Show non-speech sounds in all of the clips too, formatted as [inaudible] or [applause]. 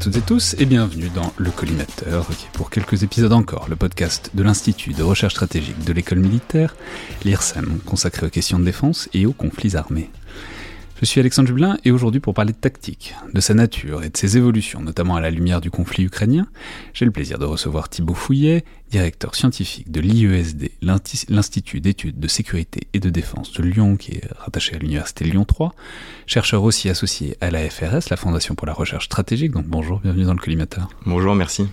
Toutes et tous et bienvenue dans Le Collimateur, qui est pour quelques épisodes encore le podcast de l'Institut de recherche stratégique de l'école militaire, l'IRSEM, consacré aux questions de défense et aux conflits armés. Je suis Alexandre Jublin et aujourd'hui pour parler de tactique, de sa nature et de ses évolutions, notamment à la lumière du conflit ukrainien, j'ai le plaisir de recevoir Thibaut Fouillet, directeur scientifique de l'IESD, l'Institut d'études de sécurité et de défense de Lyon, qui est rattaché à l'Université Lyon 3, chercheur aussi associé à la FRS, la Fondation pour la recherche stratégique. Donc bonjour, bienvenue dans le collimateur. Bonjour, merci.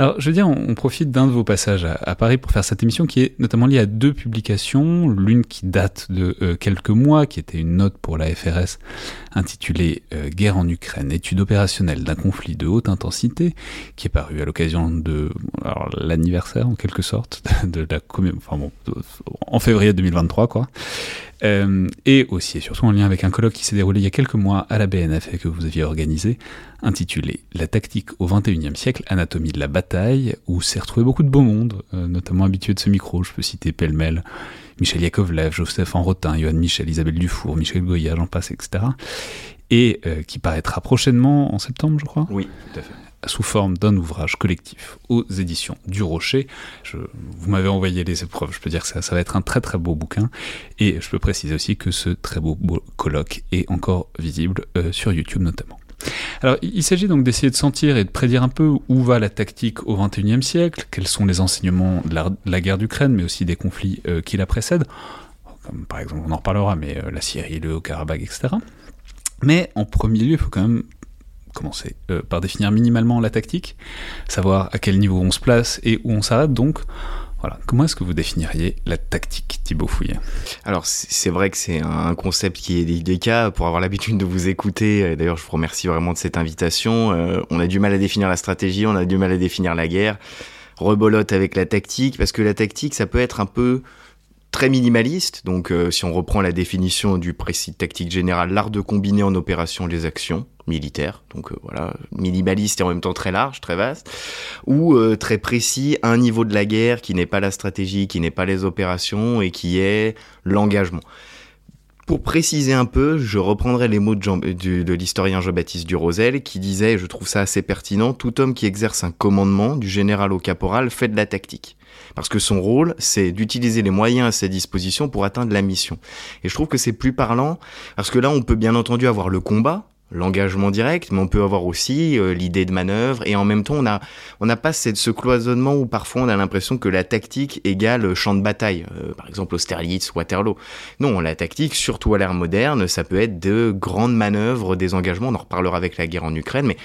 Alors, je veux dire, on, profite d'un de vos passages à, Paris pour faire cette émission qui est notamment liée à deux publications. L'une qui date de euh, quelques mois, qui était une note pour la FRS intitulée euh, Guerre en Ukraine, étude opérationnelle d'un conflit de haute intensité, qui est parue à l'occasion de l'anniversaire en quelque sorte [laughs] de, la enfin bon, en février 2023 quoi. Euh, et aussi et surtout en lien avec un colloque qui s'est déroulé il y a quelques mois à la BNF et que vous aviez organisé, intitulé La tactique au XXIe siècle, anatomie de la bataille, où s'est retrouvé beaucoup de beau monde, euh, notamment habitués de ce micro. Je peux citer pêle-mêle Michel Yakovlev, Joseph Enrotin, Johan Michel, Isabelle Dufour, Michel Goya, j'en passe, etc. Et euh, qui paraîtra prochainement en septembre, je crois? Oui, tout à fait sous forme d'un ouvrage collectif aux éditions du Rocher. Vous m'avez envoyé les épreuves, je peux dire que ça, ça, va être un très très beau bouquin. Et je peux préciser aussi que ce très beau, colloque est encore visible euh, sur YouTube notamment. Alors, il s'agit donc d'essayer de sentir et de prédire un peu où va la tactique au XXIe siècle, quels sont les enseignements de la, guerre d'Ukraine, mais aussi des conflits euh, qui la précèdent, comme par exemple, on en reparlera, mais euh, la Syrie, le Haut-Karabakh, etc. Mais en premier lieu, il faut quand même commencer euh, par définir minimalement la tactique, savoir à quel niveau on se place et où on s'arrête. Donc, voilà. Comment est-ce que vous définiriez la tactique, Thibaut Fouillet? Alors, c'est vrai que c'est un concept qui est délicat. Pour avoir l'habitude de vous écouter, d'ailleurs, je vous remercie vraiment de cette invitation. Euh, on a du mal à définir la stratégie, on a du mal à définir la guerre. Rebolote avec la tactique, parce que la tactique, ça peut être un peu très minimaliste. Donc, euh, si on reprend la définition du précis tactique général, l'art de combiner en opération les actions militaires. Donc euh, voilà, minimaliste et en même temps très large, très vaste, ou euh, très précis, un niveau de la guerre qui n'est pas la stratégie, qui n'est pas les opérations et qui est l'engagement. Pour préciser un peu, je reprendrai les mots de, de l'historien Jean-Baptiste Durosel qui disait, je trouve ça assez pertinent, tout homme qui exerce un commandement, du général au caporal, fait de la tactique. Parce que son rôle, c'est d'utiliser les moyens à sa disposition pour atteindre la mission. Et je trouve que c'est plus parlant, parce que là, on peut bien entendu avoir le combat, l'engagement direct, mais on peut avoir aussi euh, l'idée de manœuvre, et en même temps, on a n'a pas cette, ce cloisonnement où parfois on a l'impression que la tactique égale champ de bataille, euh, par exemple Austerlitz, Waterloo. Non, la tactique, surtout à l'ère moderne, ça peut être de grandes manœuvres, des engagements, on en reparlera avec la guerre en Ukraine, mais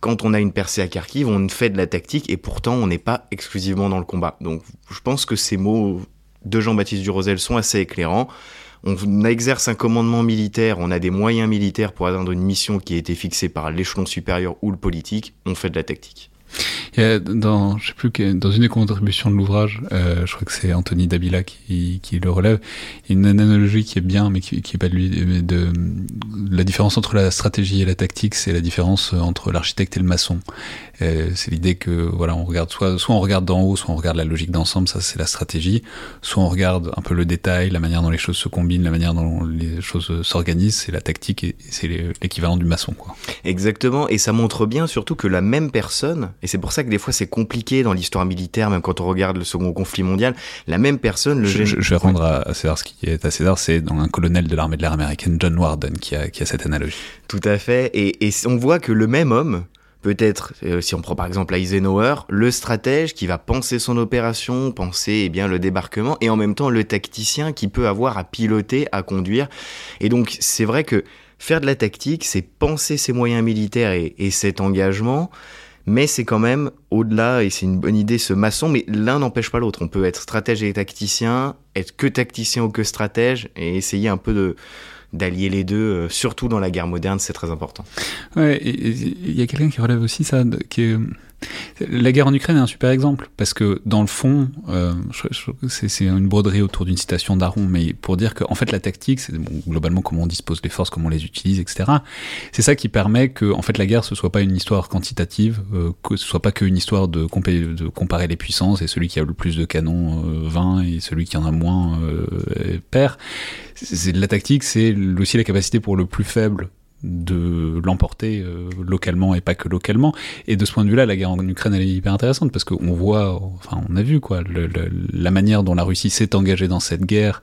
quand on a une percée à Kharkiv, on fait de la tactique et pourtant on n'est pas exclusivement dans le combat. Donc je pense que ces mots de Jean-Baptiste Durosel sont assez éclairants. On exerce un commandement militaire, on a des moyens militaires pour atteindre une mission qui a été fixée par l'échelon supérieur ou le politique, on fait de la tactique. Il y a dans, je sais plus, dans une des contributions de l'ouvrage, euh, je crois que c'est Anthony Dabila qui, qui, le relève, il y a une analogie qui est bien, mais qui, qui est pas de lui, de, de, la différence entre la stratégie et la tactique, c'est la différence entre l'architecte et le maçon. Euh, c'est l'idée que voilà, on regarde soit, soit on regarde d'en haut, soit on regarde la logique d'ensemble, ça c'est la stratégie, soit on regarde un peu le détail, la manière dont les choses se combinent, la manière dont les choses s'organisent, c'est la tactique et c'est l'équivalent du maçon quoi. Exactement, et ça montre bien surtout que la même personne, et c'est pour ça que des fois c'est compliqué dans l'histoire militaire, même quand on regarde le second conflit mondial, la même personne, le je, je, vais rendre à César ce qui est à César, c'est dans un colonel de l'armée de l'air américaine, John Warden, qui a, qui a cette analogie. Tout à fait, et, et on voit que le même homme peut-être, euh, si on prend par exemple Eisenhower, le stratège qui va penser son opération, penser eh bien le débarquement, et en même temps le tacticien qui peut avoir à piloter, à conduire. Et donc c'est vrai que faire de la tactique, c'est penser ses moyens militaires et, et cet engagement, mais c'est quand même au-delà, et c'est une bonne idée ce maçon, mais l'un n'empêche pas l'autre. On peut être stratège et tacticien, être que tacticien ou que stratège, et essayer un peu de d'allier les deux, euh, surtout dans la guerre moderne, c'est très important. Ouais, il y a quelqu'un qui relève aussi ça, qui la guerre en Ukraine est un super exemple, parce que dans le fond, euh, c'est une broderie autour d'une citation d'Aron, mais pour dire qu'en en fait la tactique, c'est globalement comment on dispose des forces, comment on les utilise, etc. C'est ça qui permet que en fait la guerre ce soit pas une histoire quantitative, euh, que ce soit pas qu'une histoire de, de, comparer les puissances et celui qui a le plus de canons euh, 20 et celui qui en a moins euh, perd. C'est la tactique, c'est aussi la capacité pour le plus faible de l'emporter localement et pas que localement. Et de ce point de vue-là, la guerre en Ukraine, elle est hyper intéressante parce qu'on voit, enfin, on a vu quoi, la manière dont la Russie s'est engagée dans cette guerre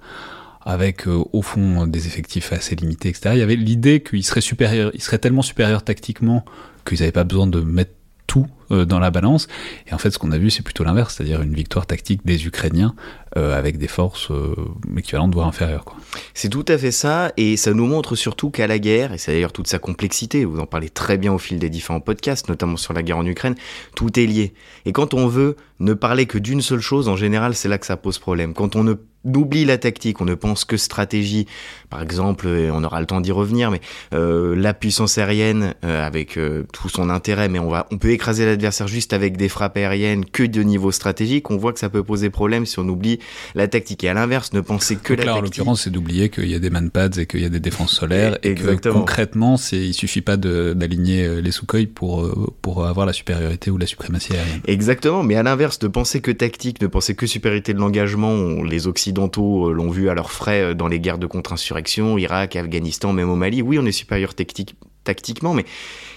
avec au fond des effectifs assez limités, etc. Il y avait l'idée qu'il serait supérieur, il serait tellement supérieur tactiquement qu'ils n'avaient pas besoin de mettre tout euh, dans la balance. Et en fait, ce qu'on a vu, c'est plutôt l'inverse, c'est-à-dire une victoire tactique des Ukrainiens euh, avec des forces euh, équivalentes, voire inférieures. C'est tout à fait ça, et ça nous montre surtout qu'à la guerre, et c'est d'ailleurs toute sa complexité, vous en parlez très bien au fil des différents podcasts, notamment sur la guerre en Ukraine, tout est lié. Et quand on veut ne parler que d'une seule chose, en général, c'est là que ça pose problème. Quand on ne oublie la tactique, on ne pense que stratégie. Par exemple, on aura le temps d'y revenir, mais la puissance aérienne avec tout son intérêt, mais on va, on peut écraser la adversaire juste avec des frappes aériennes que de niveau stratégique, on voit que ça peut poser problème si on oublie la tactique. Et à l'inverse, ne penser que la là, tactique. En l'occurrence, c'est d'oublier qu'il y a des manpads et qu'il y a des défenses solaires et, que concrètement, c'est, il suffit pas d'aligner euh, les Sukhoi pour, euh, pour avoir la supériorité ou la suprématie aérienne. Exactement, mais à l'inverse, de penser que tactique, ne penser que supériorité de l'engagement, les Occidentaux euh, l'ont vu à leurs frais dans les guerres de contre-insurrection, Irak, Afghanistan, même au Mali. Oui, on est supérieur tactique, tactiquement, mais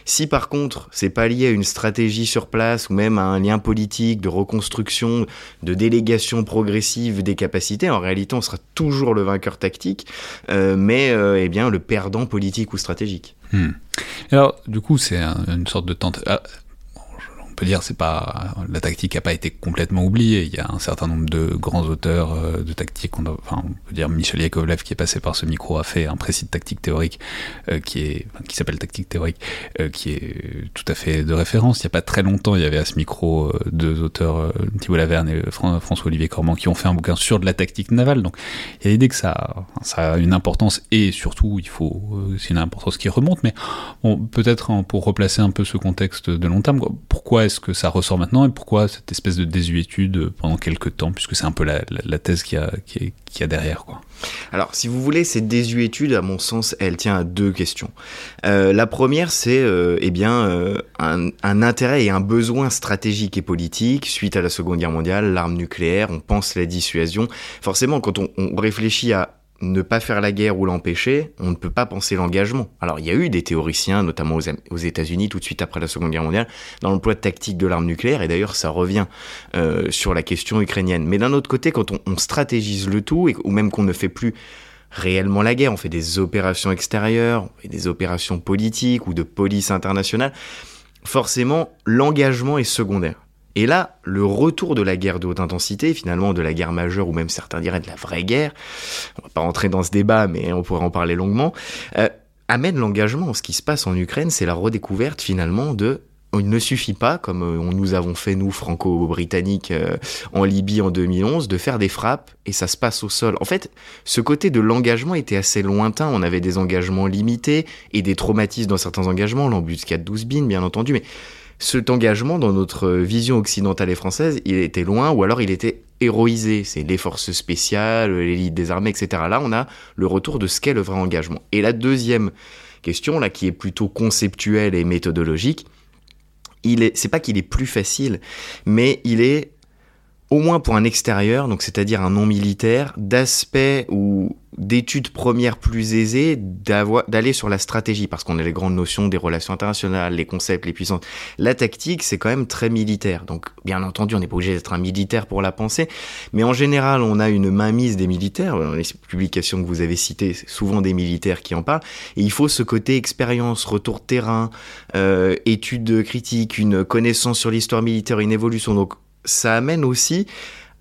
si par contre c'est pas lié à une stratégie sur place ou même à un lien politique de reconstruction, de délégation progressive des capacités, en réalité on sera toujours le vainqueur tactique, euh, mais euh, eh bien le perdant politique ou stratégique. Hmm. Alors du coup c'est une sorte de tente. Ah, peut dire c'est pas la tactique n'a pas été complètement oubliée. Il y a un certain nombre de grands auteurs euh, de tactique. On, on peut dire Michel Yakovlev qui est passé par ce micro a fait un précis de tactique théorique euh, qui est qui s'appelle tactique théorique euh, qui est tout à fait de référence. Il y a pas très longtemps, il y avait à ce micro deux auteurs Thibault Laverne et François Olivier Cormand qui ont fait un bouquin sur de la tactique navale. Donc il y a l'idée que ça ça a une importance et surtout il faut c'est une importance qui remonte. Mais peut-être hein, pour replacer un peu ce contexte de long terme, pourquoi est-ce que ça ressort maintenant et pourquoi cette espèce de désuétude pendant quelques temps, puisque c'est un peu la, thèse qu'il y, a, qui, a derrière. Quoi. Alors, si vous voulez, cette désuétude, à mon sens, elle tient à deux questions. Euh, la première, c'est euh, eh bien euh, un, intérêt et un besoin stratégique et politique suite à la Seconde Guerre mondiale, l'arme nucléaire, on pense la dissuasion. Forcément, quand on réfléchit à ne pas faire la guerre ou l'empêcher, on ne peut pas penser l'engagement. Alors il y a eu des théoriciens, notamment aux, États-Unis, tout de suite après la Seconde Guerre mondiale, dans l'emploi tactique de l'arme nucléaire, et d'ailleurs ça revient euh, sur la question ukrainienne. Mais d'un autre côté, quand on, stratégise le tout, ou même qu'on ne fait plus réellement la guerre, on fait des opérations extérieures, des opérations politiques ou de police internationale, forcément l'engagement est secondaire. Et là, le retour de la guerre de haute intensité, finalement de la guerre majeure ou même certains diraient de la vraie guerre, on va pas rentrer dans ce débat, mais on pourrait en parler longuement, euh, amène l'engagement. Ce qui se passe en Ukraine, c'est la redécouverte finalement de il ne suffit pas, comme euh, nous avons fait nous franco-britanniques euh, en Libye en 2011, de faire des frappes et ça se passe au sol. En fait, ce côté de l'engagement était assez lointain. On avait des engagements limités et des traumatismes dans certains engagements, l'embuscade 12 bin bien entendu, mais cet engagement dans notre vision occidentale et française, il était loin ou alors il était héroïsé. C'est les forces spéciales, l'élite des armées, etc. Là, on a le retour de ce qu'est le vrai engagement. Et la deuxième question, là, qui est plutôt conceptuelle et méthodologique, il est, c'est pas qu'il est plus facile, mais il est au moins pour un extérieur, donc c'est-à-dire un non militaire, d'aspect ou d'études premières plus aisées d'aller sur la stratégie, parce qu'on a les grandes notions des relations internationales, les concepts, les puissances. La tactique, c'est quand même très militaire. Donc, bien entendu, on n'est pas obligé d'être un militaire pour la penser, mais en général, on a une mainmise des militaires. Dans les publications que vous avez citées, c'est souvent des militaires qui en parlent. Et il faut ce côté expérience, retour terrain, euh, études critiques, une connaissance sur l'histoire militaire, une évolution. Donc, ça amène aussi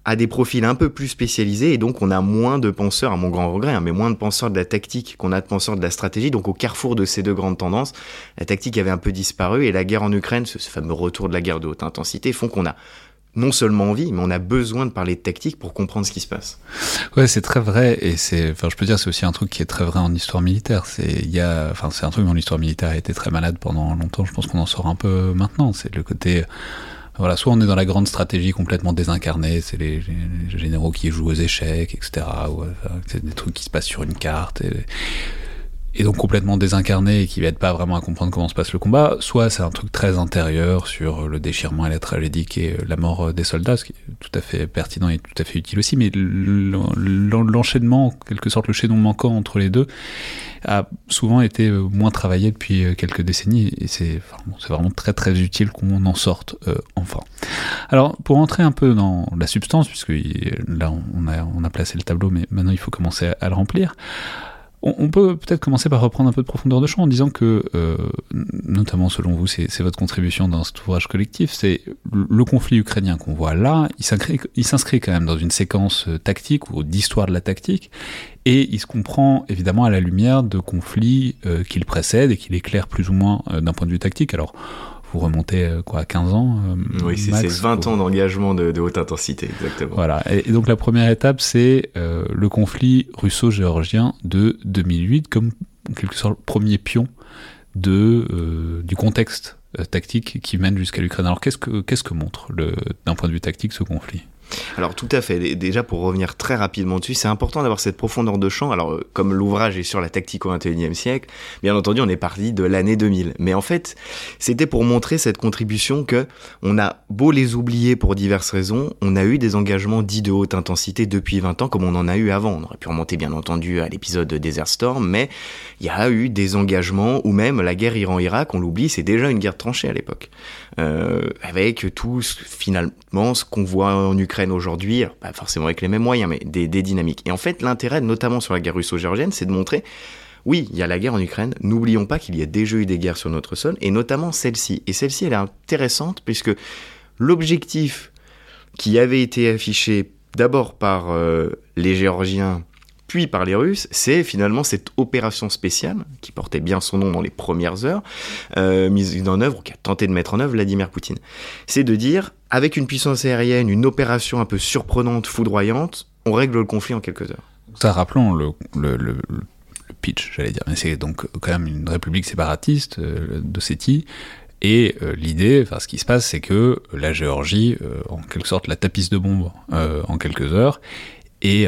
à des profils un peu plus spécialisés et donc on a moins de penseurs, à mon grand regret, hein, mais moins de penseurs de la tactique qu'on a de penseurs de la stratégie. Donc au carrefour de ces deux grandes tendances, la tactique avait un peu disparu et la guerre en Ukraine, ce, fameux retour de la guerre de haute intensité, font qu'on a non seulement envie, mais on a besoin de parler de tactique pour comprendre ce qui se passe. Ouais, c'est très vrai, et c'est, enfin, je peux dire, c'est aussi un truc qui est très vrai en histoire militaire. C'est, il y a, enfin, c'est un truc dont l'histoire militaire a été très malade pendant longtemps. Je pense qu'on en sort un peu maintenant. C'est le côté voilà, soit on est dans la grande stratégie complètement désincarnée, c'est les, généraux qui jouent aux échecs, etc. Ou, c'est des trucs qui se passent sur une carte. et donc complètement désincarné et qui n'aide pas vraiment à comprendre comment se passe le combat, soit c'est un truc très intérieur sur le déchirement et la tragédie qui est la mort des soldats, ce qui est tout à fait pertinent et tout à fait utile aussi, mais l'enchaînement, en quelque sorte le chaînon manquant entre les deux, a souvent été moins travaillé depuis quelques décennies et c'est vraiment très très utile qu'on en sorte euh, enfin. Alors pour entrer un peu dans la substance, puisque là on a, on a placé le tableau, mais maintenant il faut commencer à le remplir. On, peut peut-être commencer par reprendre un peu de profondeur de champ en disant que, euh, notamment selon vous, c'est votre contribution dans cet ouvrage collectif, c'est le conflit ukrainien qu'on voit là, il s'inscrit quand même dans une séquence euh, tactique ou d'histoire de la tactique, et il se comprend évidemment à la lumière de conflits euh, qui le précèdent et qui l'éclairent plus ou moins d'un point de vue tactique. Alors, vous remontez euh, quoi, à 15 ans euh, Oui, c'est 20 ans d'engagement de, haute intensité, exactement. Voilà, et, donc la première étape, c'est euh, le conflit russo-géorgien de 2008, comme en quelque sorte le premier pion de, du contexte tactique qui mène jusqu'à l'Ukraine. Alors qu'est-ce que, qu'est-ce que montre, d'un point de vue tactique, ce conflit? Alors tout à fait. Déjà pour revenir très rapidement dessus, c'est important d'avoir cette profondeur de champ. Alors euh, comme l'ouvrage est sur la tactique au XXIe siècle, bien entendu on est parti de l'année 2000. Mais en fait, c'était pour montrer cette contribution que on a beau les oublier pour diverses raisons, on a eu des engagements dits de haute intensité depuis 20 ans comme on en a eu avant. On aurait pu remonter bien entendu à l'épisode de Desert Storm, mais il y a eu des engagements ou même la guerre Iran-Irak, on l'oublie, c'est déjà une guerre tranchée à l'époque. Euh, avec tout finalement ce qu'on voit en Ukraine aujourd'hui, pas forcément avec les mêmes moyens, mais des, dynamiques. Et en fait, l'intérêt, notamment sur la guerre russo-géorgienne, c'est de montrer oui, il y a la guerre en Ukraine. N'oublions pas qu'il y a déjà eu des guerres sur notre sol, et notamment celle-ci. Et celle-ci, elle est intéressante puisque l'objectif qui avait été affiché d'abord par euh, les Géorgiens puis par les Russes, c'est finalement cette opération spéciale, qui portait bien son nom dans les premières heures, euh, mise en œuvre, qui a tenté de mettre en œuvre Vladimir Poutine. C'est de dire, avec une puissance aérienne, une opération un peu surprenante, foudroyante, on règle le conflit en quelques heures. Ça, rappelons le, le, pitch, j'allais dire. Mais c'est donc quand même une république séparatiste euh, de Séti. Et euh, l'idée, enfin ce qui se passe, c'est que la Géorgie, en quelque sorte, la tapisse de bombes en quelques heures, et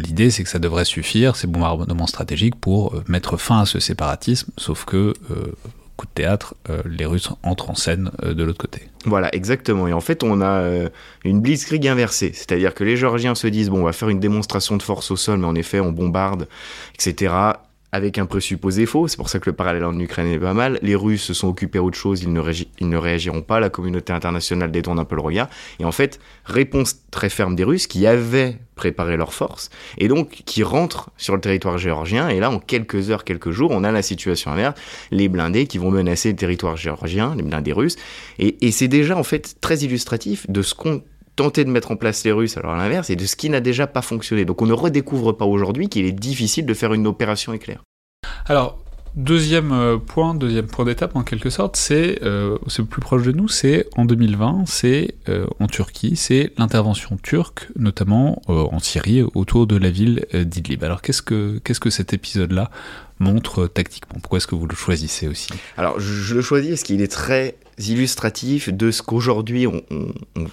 l'idée, c'est que ça devrait suffire, ces bombardements stratégiques, pour euh, mettre fin à ce séparatisme, sauf que, euh, coup de théâtre, euh, les Russes entrent en scène de l'autre côté. Voilà, exactement. Et en fait, on a une blitzkrieg inversée. C'est-à-dire que les Géorgiens se disent, bon, on va faire une démonstration de force au sol, mais en effet, on bombarde, etc avec un présupposé faux. C'est pour ça que le parallèle en Ukraine est pas mal. Les Russes se sont occupés à autre chose, ils ne, réagiront pas. La communauté internationale détourne un peu le regard. Et en fait, réponse très ferme des Russes qui avaient préparé leurs forces et donc qui rentrent sur le territoire géorgien. Et là, en quelques heures, quelques jours, on a la situation inverse les blindés qui vont menacer le territoire géorgien, les blindés russes. Et c'est déjà en fait très illustratif de ce qu'on tenter de mettre en place les Russes, alors à l'inverse, et de ce qui n'a déjà pas fonctionné. Donc on ne redécouvre pas aujourd'hui qu'il est difficile de faire une opération éclair. Alors, deuxième euh, point, deuxième point d'étape en quelque sorte, c'est euh, plus proche de nous, c'est en 2020, c'est euh, en Turquie, c'est l'intervention turque, notamment euh, en Syrie, autour de la ville d'Idlib. Alors qu'est-ce que qu'est-ce que cet épisode-là montre tactiquement? Pourquoi est-ce que vous le choisissez aussi? Alors je, le choisis parce qu'il est très illustratif de ce qu'aujourd'hui on, on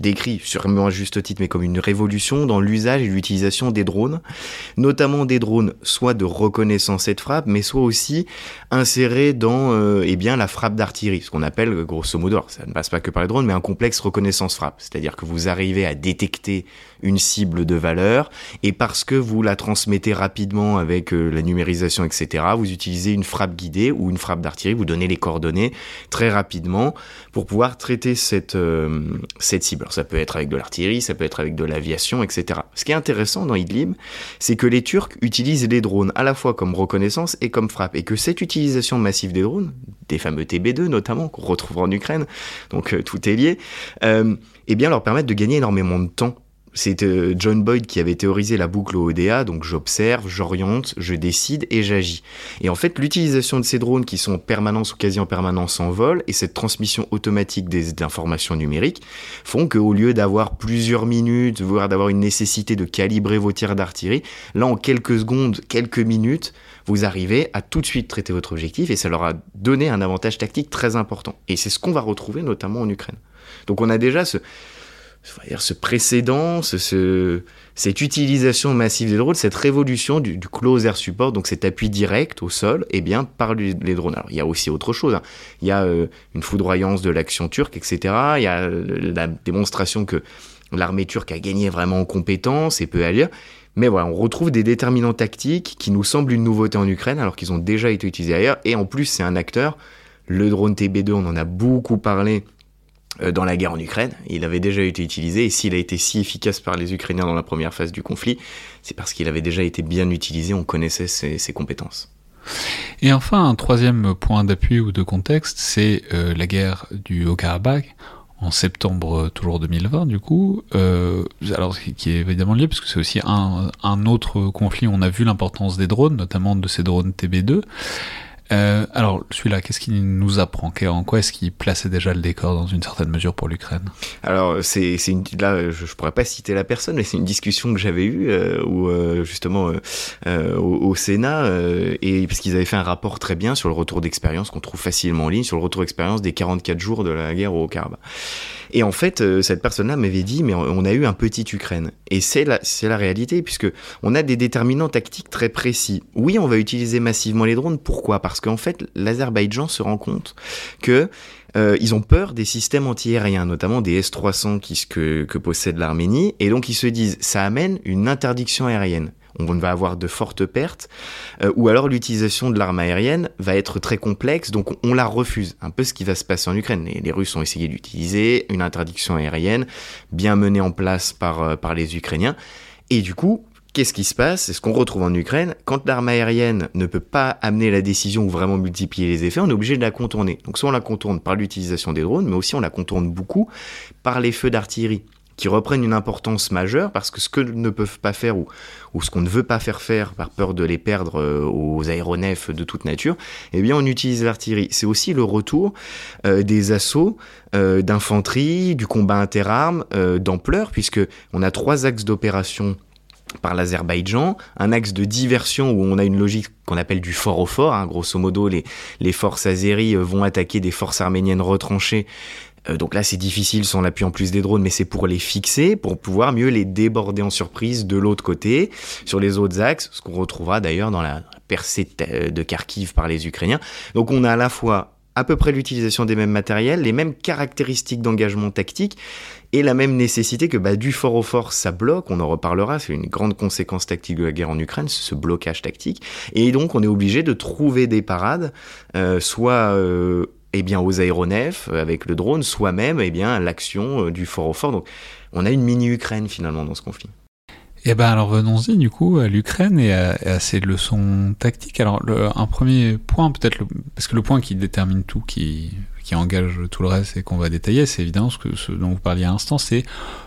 décrit sûrement à juste titre, mais comme une révolution dans l'usage et l'utilisation des drones, notamment des drones soit de reconnaissance et de frappe, mais soit aussi insérés dans euh, eh bien, la frappe d'artillerie, ce qu'on appelle grosso modo, ça ne passe pas que par les drones, mais un complexe reconnaissance-frappe, c'est-à-dire que vous arrivez à détecter une cible de valeur, et parce que vous la transmettez rapidement avec euh, la numérisation, etc., vous utilisez une frappe guidée ou une frappe d'artillerie, vous donnez les coordonnées très rapidement pour pouvoir traiter cette, euh, cette cible. Alors ça peut être avec de l'artillerie, ça peut être avec de l'aviation, etc. Ce qui est intéressant dans Idlib, c'est que les Turcs utilisent les drones à la fois comme reconnaissance et comme frappe, et que cette utilisation massive des drones, des fameux TB2 notamment, qu'on retrouve en Ukraine, donc euh, tout est lié, eh bien leur permettent de gagner énormément de temps c'est euh, John Boyd qui avait théorisé la boucle ODA, donc j'observe, j'oriente, je décide et j'agis. Et en fait, l'utilisation de ces drones qui sont en permanence ou quasi en permanence en vol et cette transmission automatique des informations numériques font qu'au lieu d'avoir plusieurs minutes, voire d'avoir une nécessité de calibrer vos tirs d'artillerie, là en quelques secondes, quelques minutes, vous arrivez à tout de suite traiter votre objectif et ça leur a donné un avantage tactique très important. Et c'est ce qu'on va retrouver notamment en Ukraine. Donc on a déjà ce, ce précédent, cette utilisation massive des drones, cette révolution du, close air support, donc cet appui direct au sol, eh bien par les drones. Alors il y a aussi autre chose. Hein. Il y a euh, une foudroyance de l'action turque, etc. Il y a euh, la démonstration que l'armée turque a gagné vraiment en compétences et peut aller. Mais voilà, on retrouve des déterminants tactiques qui nous semblent une nouveauté en Ukraine alors qu'ils ont déjà été utilisés ailleurs. Et en plus, c'est un acteur. Le drone TB2, on en a beaucoup parlé dans la guerre en Ukraine. Il avait déjà été utilisé et s'il a été si efficace par les Ukrainiens dans la première phase du conflit, c'est parce qu'il avait déjà été bien utilisé, on connaissait ses, compétences. Et enfin, un troisième point d'appui ou de contexte, c'est euh, la guerre du Haut-Karabakh en septembre toujours 2020 du coup, euh, alors qui est évidemment lié parce que c'est aussi un, autre conflit on a vu l'importance des drones, notamment de ces drones TB2. Euh, alors, celui-là, qu'est-ce qu'il nous apprend En quoi est-ce qu'il plaçait déjà le décor dans une certaine mesure pour l'Ukraine? Alors, c'est une, là, je, ne pourrais pas citer la personne, mais c'est une discussion que j'avais eue euh, où euh, justement euh, au, Sénat, et parce qu'ils avaient fait un rapport très bien sur le retour d'expérience qu'on trouve facilement en ligne, sur le retour d'expérience des 44 jours de la guerre au Karabakh. Et en fait, euh, cette personne-là m'avait dit, mais on a eu un petit Ukraine. Et c'est la, c'est la réalité, puisque on a des déterminants tactiques très précis. Oui, on va utiliser massivement les drones. Pourquoi? Parce qu'en fait, l'Azerbaïdjan se rend compte que euh, ils ont peur des systèmes antiaériens, notamment des S-300 qui, que, que possède l'Arménie, et donc ils se disent, ça amène une interdiction aérienne on va avoir de fortes pertes, euh, ou alors l'utilisation de l'arme aérienne va être très complexe, donc on la refuse. Un peu ce qui va se passer en Ukraine. Les, Russes ont essayé d'utiliser une interdiction aérienne, bien menée en place par, euh, par les Ukrainiens, et du coup, qu'est-ce qui se passe? C'est ce qu'on retrouve en Ukraine. Quand l'arme aérienne ne peut pas amener la décision ou vraiment multiplier les effets, on est obligé de la contourner. Donc soit on la contourne par l'utilisation des drones, mais aussi on la contourne beaucoup par les feux d'artillerie qui reprennent une importance majeure parce que ce que ne peuvent pas faire ou, ce qu'on ne veut pas faire faire par peur de les perdre euh, aux aéronefs de toute nature, eh bien on utilise l'artillerie. C'est aussi le retour euh, des assauts euh, d'infanterie, du combat interarmes d'ampleur puisque on a trois axes d'opération par l'Azerbaïdjan, un axe de diversion où on a une logique qu'on appelle du fort au fort. Hein. Grosso modo, les, les forces azéries vont attaquer des forces arméniennes retranchées euh, donc là, c'est difficile sans l'appui en plus des drones, mais c'est pour les fixer, pour pouvoir mieux les déborder en surprise de l'autre côté, sur les autres axes, ce qu'on retrouvera d'ailleurs dans la percée de Kharkiv par les Ukrainiens. Donc on a à la fois à peu près l'utilisation des mêmes matériels, les mêmes caractéristiques d'engagement tactique et la même nécessité que bah, du fort au fort, ça bloque, on en reparlera, c'est une grande conséquence tactique de la guerre en Ukraine, ce blocage tactique. Et donc on est obligé de trouver des parades, euh, soit euh, eh bien, aux aéronefs euh, avec le drone, soi-même eh bien, l'action euh, du fort au fort. Donc on a une mini-Ukraine finalement dans ce conflit. Eh ben alors venons-y du coup à l'Ukraine et, à, ses leçons tactiques. Alors un premier point peut-être, parce que le point qui détermine tout, qui, qui engage tout le reste et qu'on va détailler, c'est évidemment ce, ce dont vous parliez à l'instant, c'est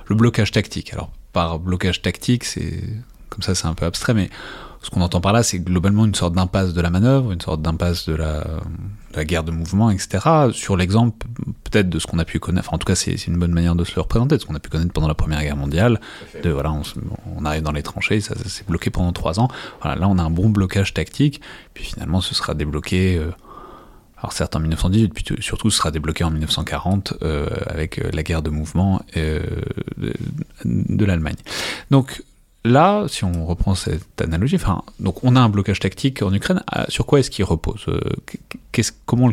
le blocage tactique. Alors par blocage tactique, c'est comme ça c'est un peu abstrait, mais ce qu'on entend par là, c'est globalement une sorte d'impasse de la manœuvre, une sorte d'impasse de la, la, guerre de mouvement, etc. Sur l'exemple, peut-être de ce qu'on a pu connaître, enfin, en tout cas, c'est une bonne manière de se le représenter, de ce qu'on a pu connaître pendant la Première Guerre mondiale. De voilà, on, arrive dans les tranchées, ça, s'est bloqué pendant trois ans. Voilà, là, on a un bon blocage tactique, puis finalement, ce sera débloqué. Euh, alors certes en 1918, puis surtout ce sera débloqué en 1940 euh, avec euh, la guerre de mouvement euh, de, de l'Allemagne. Donc là, si on reprend cette analogie, donc on a un blocage tactique en Ukraine. Euh, sur quoi est-ce qu'il repose euh, comment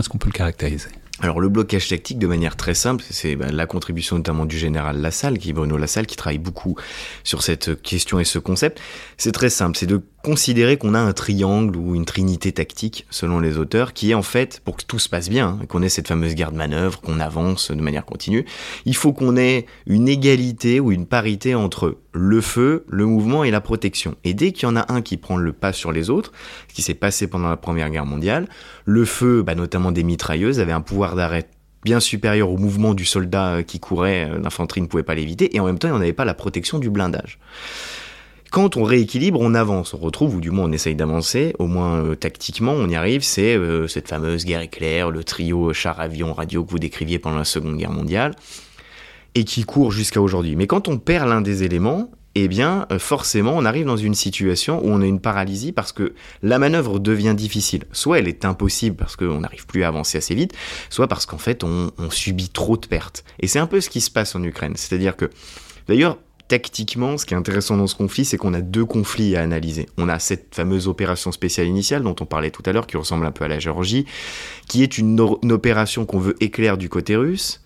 est-ce qu'on peut le caractériser? Alors le blocage tactique, de manière très simple, c'est bah, la contribution notamment du général Lassalle, qui Bruno Lassalle, qui travaille beaucoup sur cette question et ce concept. C'est très simple, c'est de considérer qu'on a un triangle ou une trinité tactique, selon les auteurs, qui est en fait, pour que tout se passe bien, hein, qu'on ait cette fameuse garde manœuvre, qu'on avance de manière continue, il faut qu'on ait une égalité ou une parité entre le feu, le mouvement et la protection. Et dès qu'il y en a un qui prend le pas sur les autres, ce qui s'est passé pendant la Première Guerre mondiale, le feu, bah, notamment des mitrailleuses, avait un pouvoir d'arrêt bien supérieur au mouvement du soldat euh, qui courait, euh, l'infanterie ne pouvait pas l'éviter, et en même temps, il n'y en avait pas la protection du blindage. Quand on rééquilibre, on avance, on retrouve, ou du moins on essaye d'avancer, au moins euh, tactiquement, on y arrive, c'est cette fameuse guerre éclair, le trio char-avion-radio que vous décriviez pendant la Seconde Guerre mondiale, et qui court jusqu'à aujourd'hui. Mais quand on perd l'un des éléments, eh bien, euh, forcément, on arrive dans une situation où on a une paralysie parce que la manœuvre devient difficile. Soit elle est impossible parce qu'on n'arrive plus à avancer assez vite, soit parce qu'en fait, on, subit trop de pertes. Et c'est un peu ce qui se passe en Ukraine. C'est-à-dire que, d'ailleurs, tactiquement, ce qui est intéressant dans ce conflit, c'est qu'on a deux conflits à analyser. On a cette fameuse opération spéciale initiale dont on parlait tout à l'heure, qui ressemble un peu à la Géorgie, qui est une, une opération qu'on veut éclair du côté russe,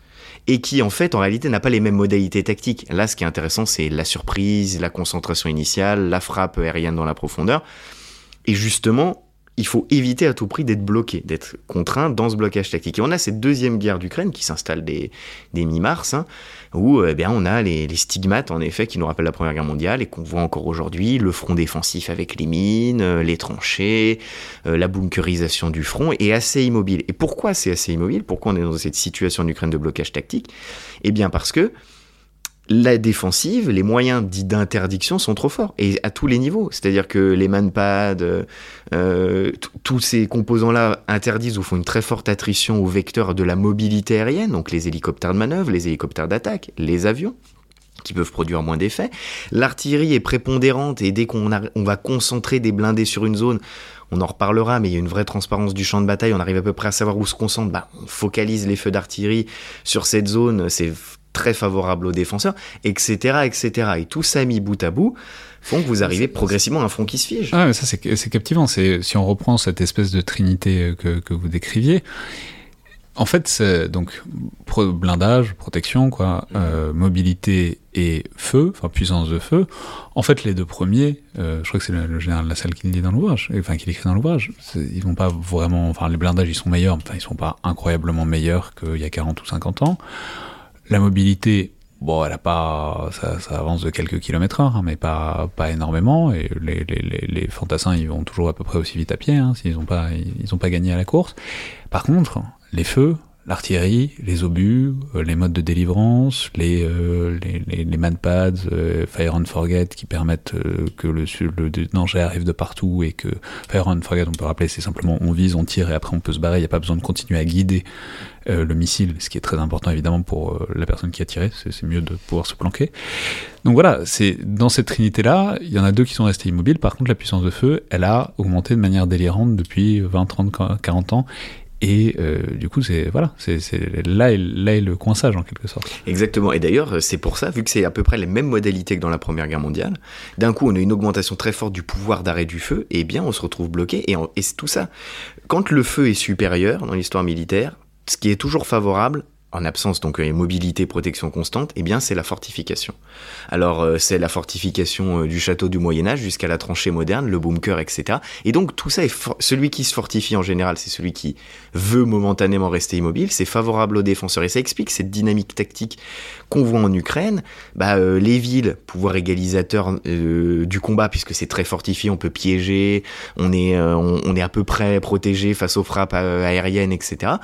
et qui en fait en réalité n'a pas les mêmes modalités tactiques. Là, ce qui est intéressant, c'est la surprise, la concentration initiale, la frappe aérienne dans la profondeur. Et justement, il faut éviter à tout prix d'être bloqué, d'être contraint dans ce blocage tactique. Et on a cette deuxième guerre d'Ukraine qui s'installe des, mi-mars, hein, où eh bien, on a les, stigmates, en effet, qui nous rappellent la Première Guerre mondiale et qu'on voit encore aujourd'hui, le front défensif avec les mines, euh, les tranchées, euh, la bunkerisation du front, est assez immobile. Et pourquoi c'est assez immobile? Pourquoi on est dans cette situation en Ukraine de blocage tactique? Eh bien parce que la défensive, les moyens dits d'interdiction sont trop forts, et à tous les niveaux. C'est-à-dire que les manpads, euh, tous ces composants-là interdisent ou font une très forte attrition aux vecteurs de la mobilité aérienne, donc les hélicoptères de manœuvre, les hélicoptères d'attaque, les avions qui peuvent produire moins d'effets. L'artillerie est prépondérante et dès qu'on on va concentrer des blindés sur une zone, on en reparlera, mais il y a une vraie transparence du champ de bataille, on arrive à peu près à savoir où se concentre, bah, on focalise les feux d'artillerie sur cette zone, c'est très favorable aux défenseurs, etc., etc. Et tout ça mis bout à bout font que vous arrivez progressivement à un front qui se fige. Ah, mais ça c'est captivant. C'est si on reprend cette espèce de trinité euh, que, que vous décriviez. En fait, c'est donc blindage, protection, quoi, mm. euh, mobilité et feu, enfin puissance de feu. En fait, les deux premiers, euh, je crois que c'est le, général Lassalle qui le dit dans l'ouvrage, enfin qui l'écrit dans l'ouvrage. Ils vont pas vraiment, enfin les blindages ils sont meilleurs, enfin ils sont pas incroyablement meilleurs qu'il y a 40 ou 50 ans. La mobilité, bon, elle a pas, ça, avance de quelques kilomètres heure, hein, mais pas, pas énormément. Et les, les, les, fantassins, ils vont toujours à peu près aussi vite à pied, hein, s'ils n'ont pas, ils, ont pas gagné à la course. Par contre, les feux, l'artillerie, les obus, euh, les modes de délivrance, les, euh, les, les, manpads, euh, Fire and Forget qui permettent que le, le, danger arrive de partout et que Fire and Forget, on peut rappeler, c'est simplement on vise, on tire et après on peut se barrer, il n'y a pas besoin de continuer à guider le missile, ce qui est très important évidemment pour la personne qui a tiré, c'est mieux de pouvoir se planquer. Donc voilà, c'est dans cette trinité-là, il y en a deux qui sont restés immobiles, par contre la puissance de feu, elle a augmenté de manière délirante depuis 20, 30, 40 ans, et euh, du coup, c'est voilà, c'est là, est, là est le coinçage en quelque sorte. Exactement. Et d'ailleurs, c'est pour ça, vu que c'est à peu près les mêmes modalités que dans la Première Guerre mondiale, d'un coup, on a une augmentation très forte du pouvoir d'arrêt du feu, et bien, on se retrouve bloqué. Et c'est tout ça. Quand le feu est supérieur dans l'histoire militaire, ce qui est toujours favorable, en absence donc euh, mobilité, protection constante, eh bien c'est la fortification. Alors euh, c'est la fortification euh, du château du Moyen Âge jusqu'à la tranchée moderne, le bunker, etc. Et donc tout ça est celui qui se fortifie en général, c'est celui qui veut momentanément rester immobile, c'est favorable aux défenseurs et ça explique cette dynamique tactique qu'on voit en Ukraine. Bah, les villes, pouvoir égalisateur du combat puisque c'est très fortifié, on peut piéger, on est on, est à peu près protégé face aux frappes aériennes, etc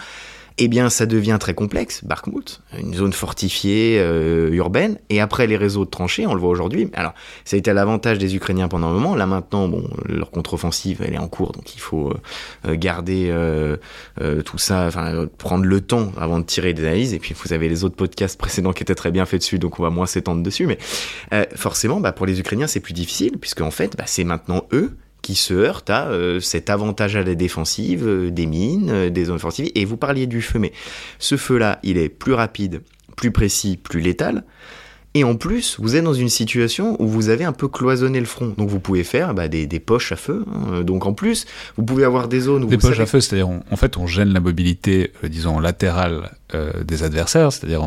eh bien ça devient très complexe, Bakhmut, une zone fortifiée euh, urbaine, et après les réseaux de tranchées, on le voit aujourd'hui. Alors ça a été à l'avantage des Ukrainiens pendant un moment, là maintenant, bon, leur contre-offensive, elle est en cours, donc il faut euh, garder euh, tout ça, enfin prendre le temps avant de tirer des analyses, et puis vous avez les autres podcasts précédents qui étaient très bien faits dessus, donc on va moins s'étendre dessus, mais forcément, bah, pour les Ukrainiens, c'est plus difficile, puisque en fait, bah, c'est maintenant eux qui se heurte à euh, cet avantage à la défensive, euh, des mines, euh, des fortifiées. Et vous parliez du feu, mais ce feu-là, il est plus rapide, plus précis, plus létal. Et en plus, vous êtes dans une situation où vous avez un peu cloisonné le front. Donc vous pouvez faire bah, des, poches à feu. Hein. Donc en plus, vous pouvez avoir des zones où... Des poches à feu, c'est-à-dire en fait on gêne la mobilité, disons, latérale euh, des adversaires, c'est-à-dire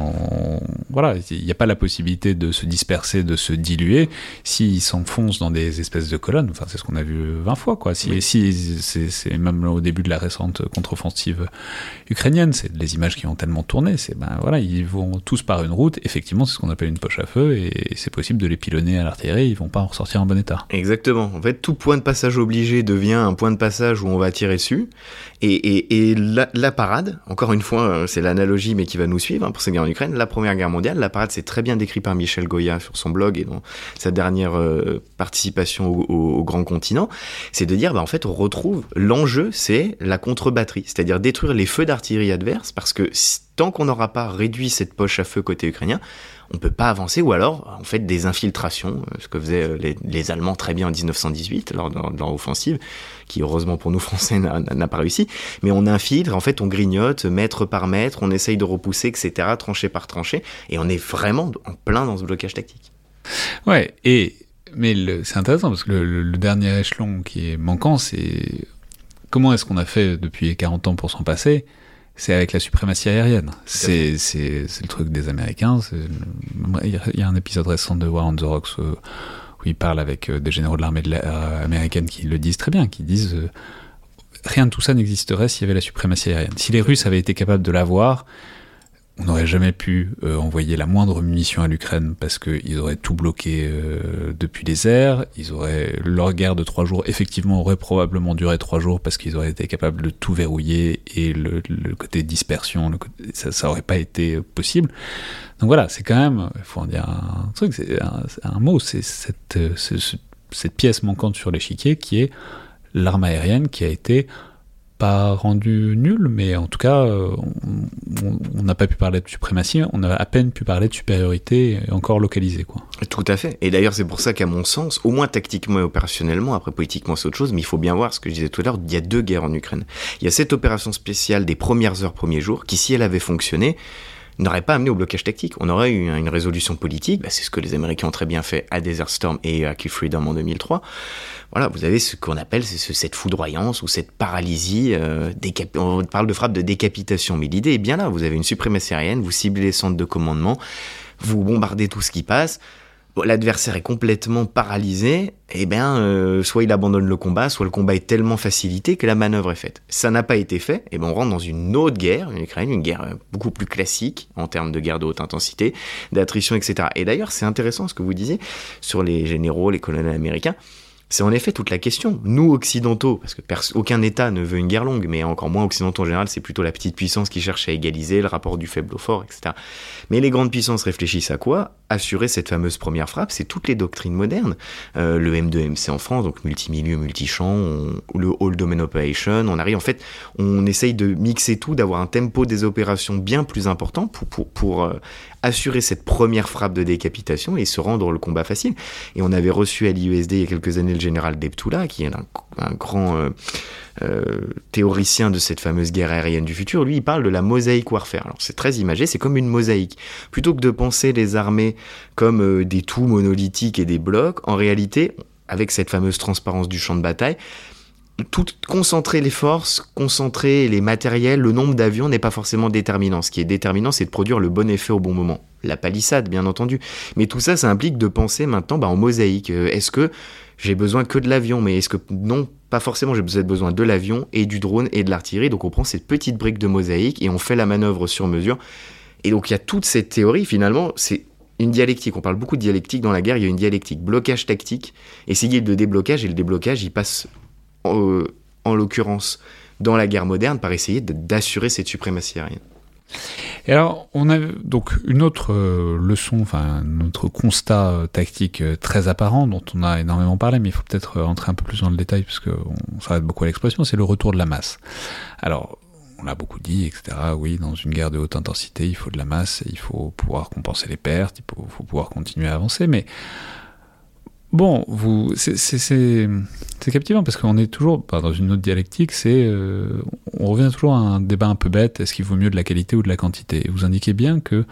voilà, il n'y a pas la possibilité de se disperser, de se diluer s'ils s'enfoncent dans des espèces de colonnes. Enfin, c'est ce qu'on a vu 20 fois, quoi. Si, si c'est même au début de la récente contre-offensive ukrainienne, c'est les images qui ont tellement tourné, c'est ben voilà, ils vont tous par une route. Effectivement, c'est ce qu'on appelle une poche à feu et c'est possible de les pilonner à l'artillerie, ils vont pas en ressortir en bon état. Exactement. En fait, tout point de passage obligé devient un point de passage où on va tirer dessus. Et, la, parade, encore une fois, euh, c'est l'analogie, mais qui va nous suivre hein, pour cette guerre en Ukraine. La Première Guerre mondiale, la parade, c'est très bien décrit par Michel Goya sur son blog et dans sa dernière euh, participation au, grand continent. C'est de dire, bah, en fait, on retrouve l'enjeu, c'est la contre-batterie, c'est-à-dire détruire les feux d'artillerie adverses, parce que tant qu'on n'aura pas réduit cette poche à feu côté ukrainien, on peut pas avancer, ou alors on fait des infiltrations, euh, ce que faisaient euh, les, Allemands très bien en 1918, lors de, leur offensive, qui heureusement pour nous [laughs] Français n'a pas réussi, mais on infiltre, en fait on grignote mètre par mètre, on essaye de repousser, etc., tranchée par tranchée, et on est vraiment en plein dans ce blocage tactique. Ouais, et mais c'est intéressant parce que le, dernier échelon qui est manquant, c'est comment est-ce qu'on a fait depuis 40 ans pour s'en passer? C'est avec la suprématie aérienne. C'est, le truc des Américains. Il y a un épisode récent de War on the Rocks où, il parle avec euh, des généraux de l'armée euh, américaine qui le disent très bien, qui disent euh, rien de tout ça n'existerait s'il y avait la suprématie aérienne. Si les Russes avaient été capables de l'avoir, on n'aurait jamais pu euh, envoyer la moindre munition à l'Ukraine parce qu'ils auraient tout bloqué euh, depuis les airs. Ils auraient leur guerre de trois jours effectivement aurait probablement duré trois jours parce qu'ils auraient été capables de tout verrouiller et le, côté dispersion, ça, ça aurait pas été possible. Donc voilà, c'est quand même, il faut en dire un truc, c'est un, mot, c'est cette, euh, cette pièce manquante sur l'échiquier qui est l'arme aérienne qui a été pas rendu nul, mais en tout cas, euh, on n'a pas pu parler de suprématie, on a à peine pu parler de supériorité, encore localisée. Quoi. Tout à fait. Et d'ailleurs, c'est pour ça qu'à mon sens, au moins tactiquement et opérationnellement, après politiquement c'est autre chose, mais il faut bien voir ce que je disais tout à l'heure, il y a deux guerres en Ukraine. Il y a cette opération spéciale des premières heures, premiers jours, qui si elle avait fonctionné, n'aurait pas amené au blocage tactique. On aurait eu une résolution politique, bah, c'est ce que les Américains ont très bien fait à Desert Storm et à Kill Freedom en 2003. Voilà, vous avez ce qu'on appelle cette foudroyance ou cette paralysie. Euh, on parle de frappe de décapitation, mais l'idée est bien là. Vous avez une suprématie aérienne, vous ciblez les centres de commandement, vous bombardez tout ce qui passe l'adversaire est complètement paralysé, eh bien, euh, soit il abandonne le combat, soit le combat est tellement facilité que la manœuvre est faite. Ça n'a pas été fait, et eh bien on rentre dans une autre guerre, une Ukraine, une guerre euh, beaucoup plus classique en termes de guerre de haute intensité, d'attrition, etc. Et d'ailleurs, c'est intéressant ce que vous disiez sur les généraux, les colonels américains. C'est en effet toute la question. Nous, occidentaux, parce que aucun État ne veut une guerre longue, mais encore moins occidentaux en général, c'est plutôt la petite puissance qui cherche à égaliser le rapport du faible au fort, etc. Mais les grandes puissances réfléchissent à quoi? Assurer cette fameuse première frappe, c'est toutes les doctrines modernes. Euh, le M2MC en France, donc multimilieu, multichamp, le All Domain Operation, on arrive en fait, on essaye de mixer tout, d'avoir un tempo des opérations bien plus important pour, pour, pour euh, assurer cette première frappe de décapitation et se rendre le combat facile. Et on avait reçu à l'IUSD il y a quelques années le général Deptula, qui est un, grand euh, euh, théoricien de cette fameuse guerre aérienne du futur. Lui, il parle de la mosaïque warfare. Alors c'est très imagé, c'est comme une mosaïque. Plutôt que de penser les armées comme euh, des tout monolithiques et des blocs, en réalité, avec cette fameuse transparence du champ de bataille, tout concentrer les forces, concentrer les matériels, le nombre d'avions n'est pas forcément déterminant. Ce qui est déterminant, c'est de produire le bon effet au bon moment. La palissade, bien entendu. Mais tout ça, ça implique de penser maintenant bah, en mosaïque. Est-ce que j'ai besoin que de l'avion Mais est-ce que non, pas forcément, j'ai besoin de l'avion et du drone et de l'artillerie. Donc on prend cette petite brique de mosaïque et on fait la manœuvre sur mesure. Et donc il y a toute cette théorie, finalement, c'est une dialectique. On parle beaucoup de dialectique dans la guerre, il y a une dialectique blocage tactique guide de déblocage. Et le déblocage, il passe en l'occurrence dans la guerre moderne, par essayer d'assurer cette suprématie aérienne. Et alors, on a donc une autre euh, leçon, enfin, notre constat euh, tactique euh, très apparent, dont on a énormément parlé, mais il faut peut-être entrer un peu plus dans le détail, puisqu'on s'arrête beaucoup à l'expression, c'est le retour de la masse. Alors, on l'a beaucoup dit, etc. Oui, dans une guerre de haute intensité, il faut de la masse, il faut pouvoir compenser les pertes, il faut pouvoir continuer à avancer, mais Bon, vous, c'est captivant parce qu'on est toujours dans une autre dialectique. C'est, euh, on revient toujours à un débat un peu bête. Est-ce qu'il vaut mieux de la qualité ou de la quantité? Vous indiquez bien que,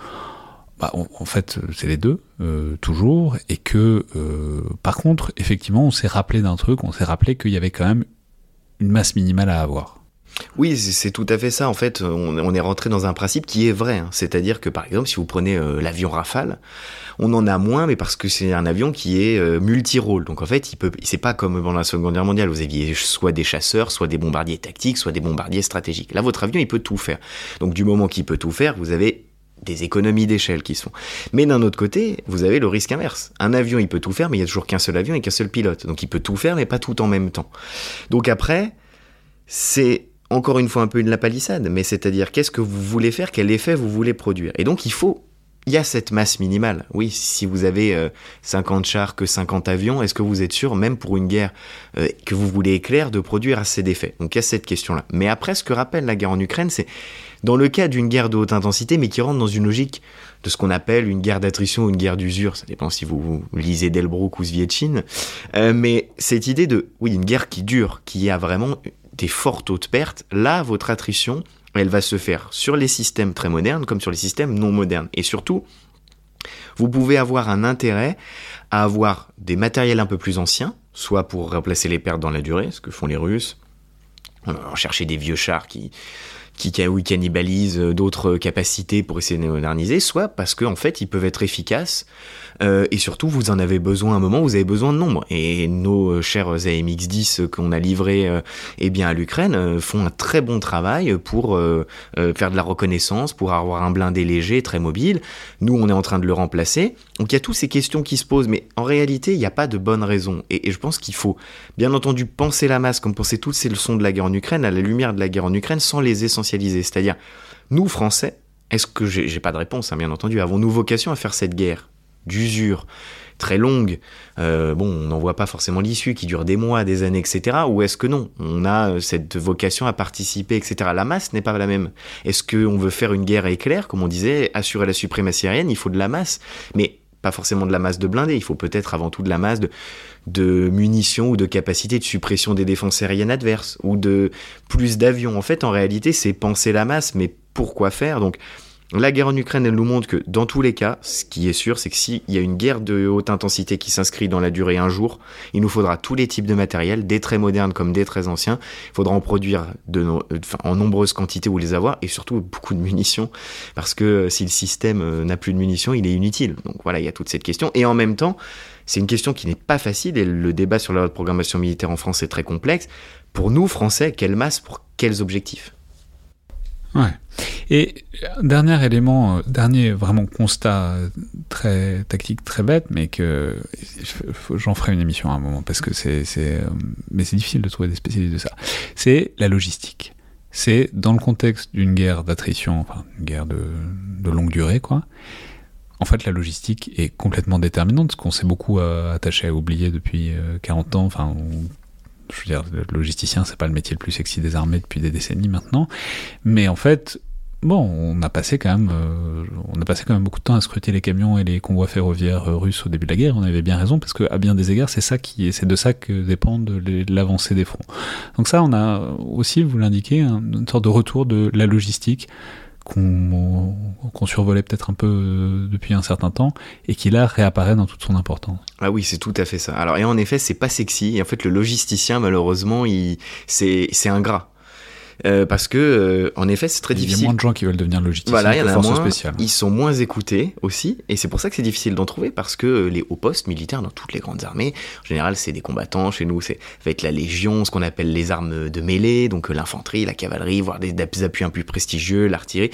bah, en fait, c'est les deux euh, toujours, et que, euh, par contre, effectivement, on s'est rappelé d'un truc. On s'est rappelé qu'il y avait quand même une masse minimale à avoir. Oui, c'est tout à fait ça. En fait, on, est rentré dans un principe qui est vrai. Hein. C'est-à-dire que, par exemple, si vous prenez euh, l'avion Rafale, on en a moins, mais parce que c'est un avion qui est euh, multi-rôle. Donc, en fait, il peut, c'est pas comme pendant la Seconde Guerre mondiale. Vous aviez soit des chasseurs, soit des bombardiers tactiques, soit des bombardiers stratégiques. Là, votre avion, il peut tout faire. Donc, du moment qu'il peut tout faire, vous avez des économies d'échelle qui se font. Mais d'un autre côté, vous avez le risque inverse. Un avion, il peut tout faire, mais il y a toujours qu'un seul avion et qu'un seul pilote. Donc il peut tout faire, mais pas tout en même temps. Donc après, c'est encore une fois un peu une la palissade, mais c'est-à-dire qu'est-ce que vous voulez faire, quel effet vous voulez produire? Et donc il faut il y a cette masse minimale. Oui, si vous avez 50 chars que 50 avions, est-ce que vous êtes sûr, même pour une guerre que vous voulez éclair, de produire assez d'effets Donc il y a cette question-là. Mais après, ce que rappelle la guerre en Ukraine, c'est dans le cas d'une guerre de haute intensité, mais qui rentre dans une logique de ce qu'on appelle une guerre d'attrition ou une guerre d'usure, ça dépend si vous, lisez Delbrook ou Svietchin, euh, mais cette idée de, oui, une guerre qui dure, qui a vraiment des fortes hautes pertes, là, votre attrition, elle va se faire sur les systèmes très modernes comme sur les systèmes non modernes. Et surtout, vous pouvez avoir un intérêt à avoir des matériels un peu plus anciens, soit pour remplacer les pertes dans la durée, ce que font les Russes, chercher des vieux chars qui, qui cannibalisent d'autres capacités pour essayer de moderniser, soit parce qu'en en fait ils peuvent être efficaces euh, et surtout vous en avez besoin à un moment vous avez besoin de nombre. Et nos euh, chers AMX-10 qu'on a livrés euh, eh bien à l'Ukraine font un très bon travail pour faire de la reconnaissance, pour avoir un blindé léger, très mobile. Nous on est en train de le remplacer. Donc il y a toutes ces questions qui se posent, mais en réalité il n'y a pas de bonne raison. Et, et je pense qu'il faut bien entendu penser la masse comme penser toutes ces leçons de la guerre en Ukraine à la lumière de la guerre en Ukraine sans les essentialiser. C'est-à-dire, nous Français, est-ce que j'ai pas de réponse, hein, bien entendu, avons-nous vocation à faire cette guerre? D'usure très longue, euh, bon, on n'en voit pas forcément l'issue, qui dure des mois, des années, etc. Ou est-ce que non On a euh, cette vocation à participer, etc. La masse n'est pas la même. Est-ce qu'on veut faire une guerre éclair, comme on disait, assurer la suprématie aérienne Il faut de la masse, mais pas forcément de la masse de blindés. Il faut peut-être avant tout de la masse de, munitions ou de capacité de suppression des défenses aériennes adverses ou de plus d'avions. En fait, en réalité, c'est penser la masse, mais pourquoi faire? Donc, la guerre en Ukraine, elle nous montre que dans tous les cas, ce qui est sûr, c'est que s'il y a une guerre de haute intensité qui s'inscrit dans la durée un jour, il nous faudra tous les types de matériel, des très modernes comme des très anciens. Il faudra en produire en nombreuses quantités ou les avoir, et surtout beaucoup de munitions, parce que si le système euh, n'a plus de munitions, il est inutile. Donc voilà, il y a toute cette question. Et en même temps, c'est une question qui n'est pas facile, et le débat sur la programmation militaire en France est très complexe. Pour nous, Français, quelle masse pour quels objectifs? Ouais. Et dernier élément, euh, dernier vraiment constat euh, très tactique, très bête, mais que j'en ferai une émission à un moment parce que c'est, euh, mais c'est difficile de trouver des spécialistes de ça. C'est la logistique. C'est dans le contexte d'une guerre d'attrition, enfin une guerre de, de, longue durée, quoi. En fait, la logistique est complètement déterminante, ce qu'on s'est beaucoup attaché à oublier depuis 40 ans, enfin je veux dire, le logisticien, c'est pas le métier le plus sexy des armées depuis des décennies maintenant. Mais en fait, bon, on a passé quand même, euh, on a passé quand même beaucoup de temps à scruter les camions et les convois ferroviaires russes au début de la guerre. On avait bien raison parce que à bien des égards, c'est ça qui, c'est de ça que dépend l'avancée des fronts. Donc ça, on a aussi, vous l'indiquez, une sorte de retour de la logistique qu'on survolait peut-être un peu euh, depuis un certain temps et qui là réapparaît dans toute son importance. Ah oui, c'est tout à fait ça. Alors et en effet, c'est pas sexy. En fait, le logisticien, malheureusement, il c'est ingrat. Euh, parce que, euh, en effet, c'est très difficile. Il y a moins de gens qui veulent devenir logisticiens. Voilà, il y en a moins. Ils sont moins écoutés aussi, et c'est pour ça que c'est difficile d'en trouver, parce que euh, les hauts postes militaires dans toutes les grandes armées, en général, c'est des combattants. Chez nous, c'est avec la légion, ce qu'on appelle les armes de mêlée, donc l'infanterie, la cavalerie, voire des, appuis un peu plus prestigieux, l'artillerie.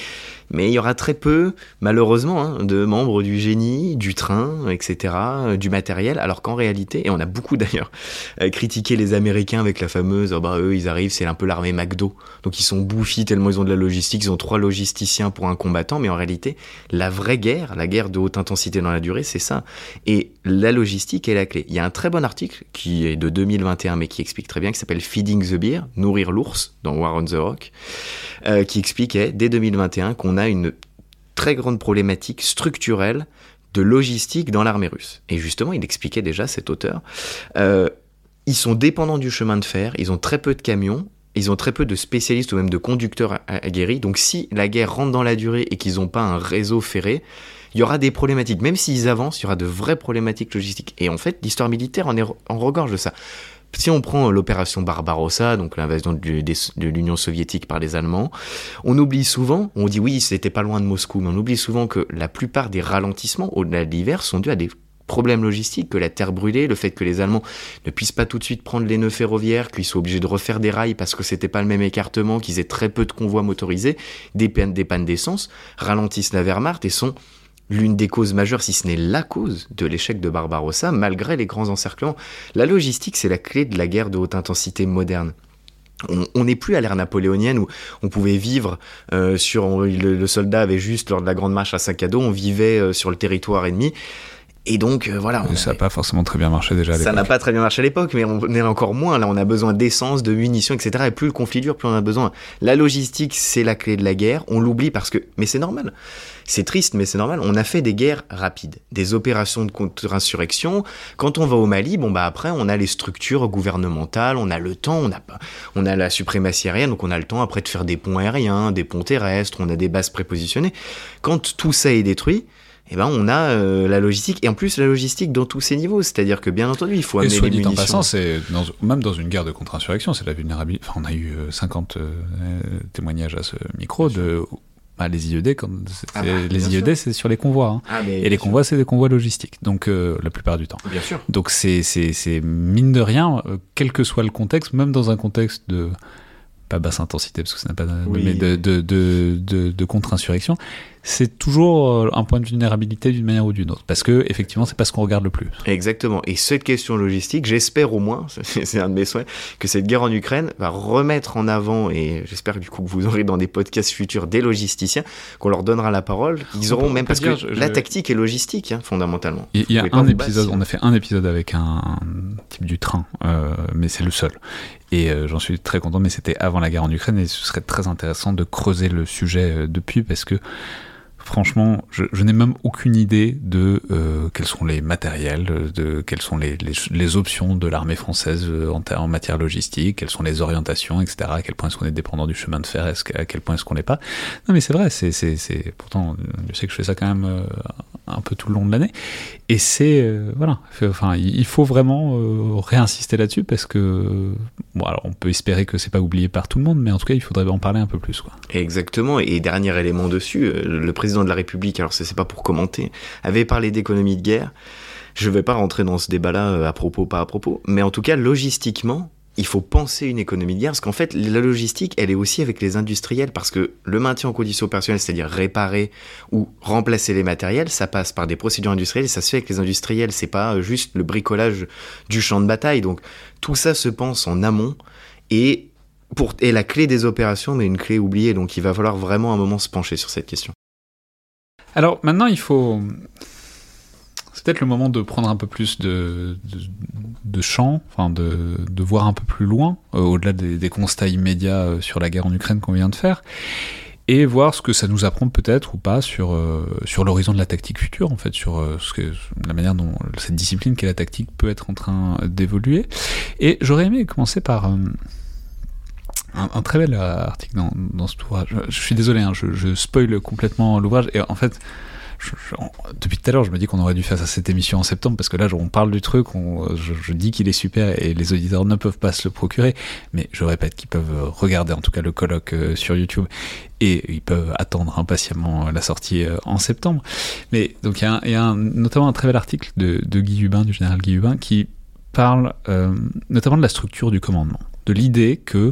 Mais il y aura très peu, malheureusement, hein, de membres du génie, du train, etc., du matériel, alors qu'en réalité, et on a beaucoup d'ailleurs critiqué les Américains avec la fameuse, oh bah eux, ils arrivent, c'est un peu l'armée McDo. Donc ils sont bouffis tellement ils ont de la logistique, ils ont trois logisticiens pour un combattant, mais en réalité, la vraie guerre, la guerre de haute intensité dans la durée, c'est ça. Et la logistique est la clé. Il y a un très bon article qui est de 2021, mais qui explique très bien, qui s'appelle Feeding the Bear, nourrir l'ours, dans War on the Rock, euh, qui expliquait dès 2021 qu'on a une très grande problématique structurelle de logistique dans l'armée russe. Et justement, il expliquait déjà, cet auteur, euh, ils sont dépendants du chemin de fer, ils ont très peu de camions, ils ont très peu de spécialistes ou même de conducteurs aguerris. Donc si la guerre rentre dans la durée et qu'ils n'ont pas un réseau ferré, il y aura des problématiques. Même s'ils avancent, il y aura de vraies problématiques logistiques. Et en fait, l'histoire militaire en, est, en regorge de ça. Si on prend l'opération Barbarossa, donc l'invasion de, l'Union soviétique par les Allemands, on oublie souvent, on dit oui, c'était pas loin de Moscou, mais on oublie souvent que la plupart des ralentissements au-delà de l'hiver sont dus à des problème logistique, que la terre brûlée, le fait que les Allemands ne puissent pas tout de suite prendre les nœuds ferroviaires, qu'ils soient obligés de refaire des rails parce que c'était pas le même écartement, qu'ils aient très peu de convois motorisés, des pannes, des pannes d'essence, ralentissent la Wehrmacht et sont l'une des causes majeures, si ce n'est la cause de l'échec de Barbarossa, malgré les grands encerclements. La logistique, c'est la clé de la guerre de haute intensité moderne. on n'est plus à l'ère napoléonienne où on pouvait vivre euh, sur le, soldat avait juste lors de la grande marche à sac à dos, on vivait euh, sur le territoire ennemi. Et donc euh, voilà. ça n'a pas forcément très bien marché déjà. À ça n'a pas très bien marché à l'époque, mais on est encore moins. Là, on a besoin d'essence, de munitions, etc. Et plus le conflit dure, plus on a besoin. La logistique, c'est la clé de la guerre. On l'oublie parce que, mais c'est normal. C'est triste, mais c'est normal. On a fait des guerres rapides, des opérations de contre-insurrection. Quand on va au Mali, bon bah après, on a les structures gouvernementales, on a le temps, on a on a la suprématie aérienne, donc on a le temps après de faire des ponts aériens, des ponts terrestres, on a des bases prépositionnées. Quand tout ça est détruit, eh ben on a euh, la logistique et en plus la logistique dans tous ces niveaux c'est-à-dire que bien entendu il faut amener et soit les munitions. en passant c'est même dans une guerre de contre-insurrection c'est la vulnérabilité enfin on a eu 50 euh, témoignages à ce micro de bah, les IED, quand ah bah, les IED, c'est sur les convois. Hein. Ah, et les convois, c'est des convois logistiques, donc euh, la plupart du temps. Bien sûr. Donc c'est mine de rien, euh, quel que soit le contexte, même dans un contexte de pas basse intensité parce que ça n'a pas mais de, de, de, de contre-insurrection, c'est toujours euh, un point de vulnérabilité d'une manière ou d'une autre. Parce que, effectivement, c'est pas ce qu'on regarde le plus. Exactement. Et cette question logistique, j'espère au moins, [laughs] c'est un de mes souhaits, que cette guerre en Ukraine va remettre en avant, et j'espère du coup que vous aurez dans des podcasts futurs des logisticiens, qu'on leur donnera la parole. Ils auront même, parce que la tactique est logistique, hein, fondamentalement. Il y, a un épisode, on a fait un épisode avec un, type du train, euh, mais c'est le seul. Et euh, j'en suis très content, mais c'était avant la guerre en Ukraine, et ce serait très intéressant de creuser le sujet depuis, parce que franchement, je, n'ai même aucune idée de euh, quels sont les matériels, de quelles sont les, les, options de l'armée française euh, en, matière logistique, quelles sont les orientations, etc. À quel point est-ce qu'on est dépendant du chemin de fer, à quel point est-ce qu'on n'est pas. Non, mais c'est vrai, c'est, pourtant, je sais que je fais ça quand même euh, un peu tout le long de l'année. Et c'est, voilà, enfin, il faut vraiment réinsister là-dessus parce que, bon, alors on peut espérer que c'est pas oublié par tout le monde, mais en tout cas, il faudrait en parler un peu plus. Quoi. Exactement. Et dernier élément dessus, le président de la République, alors c'est pas pour commenter, avait parlé d'économie de guerre. Je vais pas rentrer dans ce débat-là euh, à propos, pas à propos, mais en tout cas, logistiquement, il faut penser une économie de guerre, parce qu'en fait, la logistique, elle est aussi avec les industriels, parce que le maintien en condition opérationnelle, c'est-à-dire réparer ou remplacer les matériels, ça passe par des procédures industrielles, et ça se fait avec les industriels, c'est pas euh, juste le bricolage du champ de bataille. Donc, tout ça se pense en amont, et pour, et la clé des opérations, mais une clé oubliée, donc il va falloir vraiment un moment se pencher sur cette question. Alors maintenant, il faut. C'est peut-être le moment de prendre un peu plus de, de, champ, enfin de, voir un peu plus loin, euh, au-delà des, constats immédiats euh, sur la guerre en Ukraine qu'on vient de faire, et voir ce que ça nous apprend peut-être ou pas sur, euh, sur l'horizon de la tactique future, en fait, sur ce que, la manière dont cette discipline qu'est la tactique peut être en train d'évoluer. Et j'aurais aimé commencer par un, très bel article dans, dans cet ouvrage. Je, suis désolé, hein, je, je spoil complètement l'ouvrage. Et en fait, depuis tout à l'heure, je me dis qu'on aurait dû faire cette émission en septembre parce que là, on parle du truc, je, dis qu'il est super et les auditeurs ne peuvent pas se le procurer, mais je répète qu'ils peuvent regarder en tout cas le colloque euh, sur YouTube et ils peuvent attendre impatiemment la sortie euh, en septembre. Mais donc il y a, notamment un très bel article de, Guy Hubin, du général Guy Hubin, qui parle euh, notamment de la structure du commandement, de l'idée que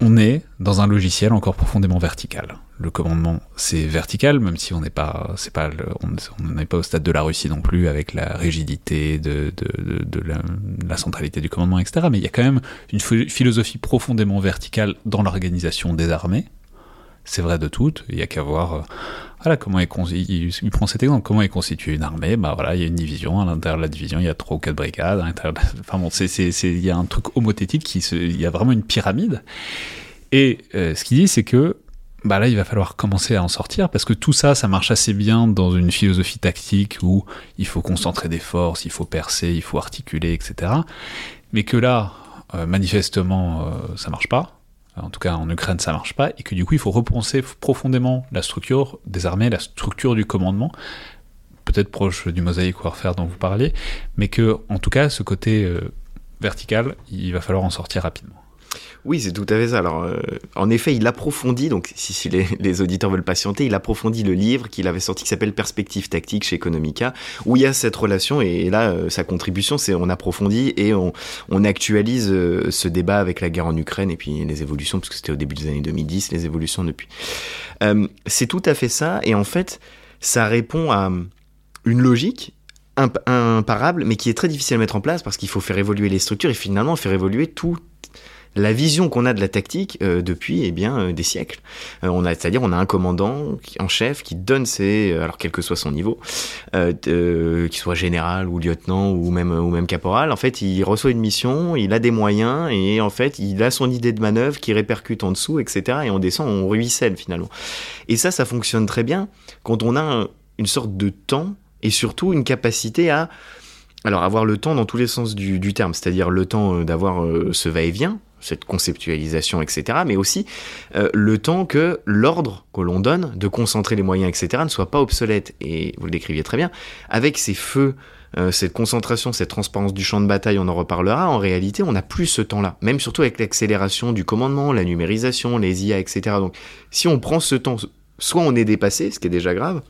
on est dans un logiciel encore profondément vertical. Le commandement, c'est vertical, même si on n'est pas, c'est pas, on n'est pas au stade de la Russie non plus avec la rigidité de, la, centralité du commandement, etc. Mais il y a quand même une philosophie profondément verticale dans l'organisation des armées. C'est vrai de toutes. Il y a qu'à voir, euh, voilà, comment il, il, prend cet exemple, comment est constitue une armée? Bah voilà, il y a une division. À l'intérieur de la division, il y a trois ou quatre brigades. enfin bon, c'est, il y a un truc homothétique qui, il y a vraiment une pyramide. Et euh, ce qu'il dit, c'est que bah là, il va falloir commencer à en sortir parce que tout ça, ça marche assez bien dans une philosophie tactique où il faut concentrer des forces, il faut percer, il faut articuler, etc. Mais que là, euh, manifestement, euh, ça marche pas. En tout cas, en Ukraine, ça marche pas, et que du coup, il faut repenser profondément la structure des armées, la structure du commandement, peut-être proche du mosaïque warfare dont vous parliez, mais que, en tout cas, ce côté vertical, il va falloir en sortir rapidement. Oui, c'est tout à fait ça. Alors, euh, en effet, il approfondit, donc si, les, auditeurs veulent patienter, il approfondit le livre qu'il avait sorti qui s'appelle Perspective tactique chez Economica, où il y a cette relation, et, là, euh, sa contribution, c'est on approfondit et on, actualise euh, ce débat avec la guerre en Ukraine et puis les évolutions, parce que c'était au début des années 2010, les évolutions depuis. c'est tout à fait ça, et en fait, ça répond à une logique imparable, mais qui est très difficile à mettre en place parce qu'il faut faire évoluer les structures et finalement faire évoluer tout la vision qu'on a de la tactique euh, depuis eh bien euh, des siècles. Euh, on a, c'est-à-dire on a un commandant en chef qui donne ses, alors quel que soit son niveau, qu'il soit général ou lieutenant ou même caporal. En fait, il reçoit une mission, il a des moyens et en fait il a son idée de manœuvre qui répercute en dessous, etc. Et on descend, on ruisselle finalement. Et ça, ça fonctionne très bien quand on a une sorte de temps et surtout une capacité à alors avoir le temps dans tous les sens du terme, c'est-à-dire le temps d'avoir ce va-et-vient, cette conceptualisation, etc., mais aussi euh, le temps que l'ordre que l'on donne de concentrer les moyens, etc., ne soit pas obsolète. Et vous le décriviez très bien, avec ces feux, euh, cette concentration, cette transparence du champ de bataille, on en reparlera, en réalité, on n'a plus ce temps-là, même surtout avec l'accélération du commandement, la numérisation, les IA, etc. Donc si on prend ce temps, soit on est dépassé, ce qui est déjà grave,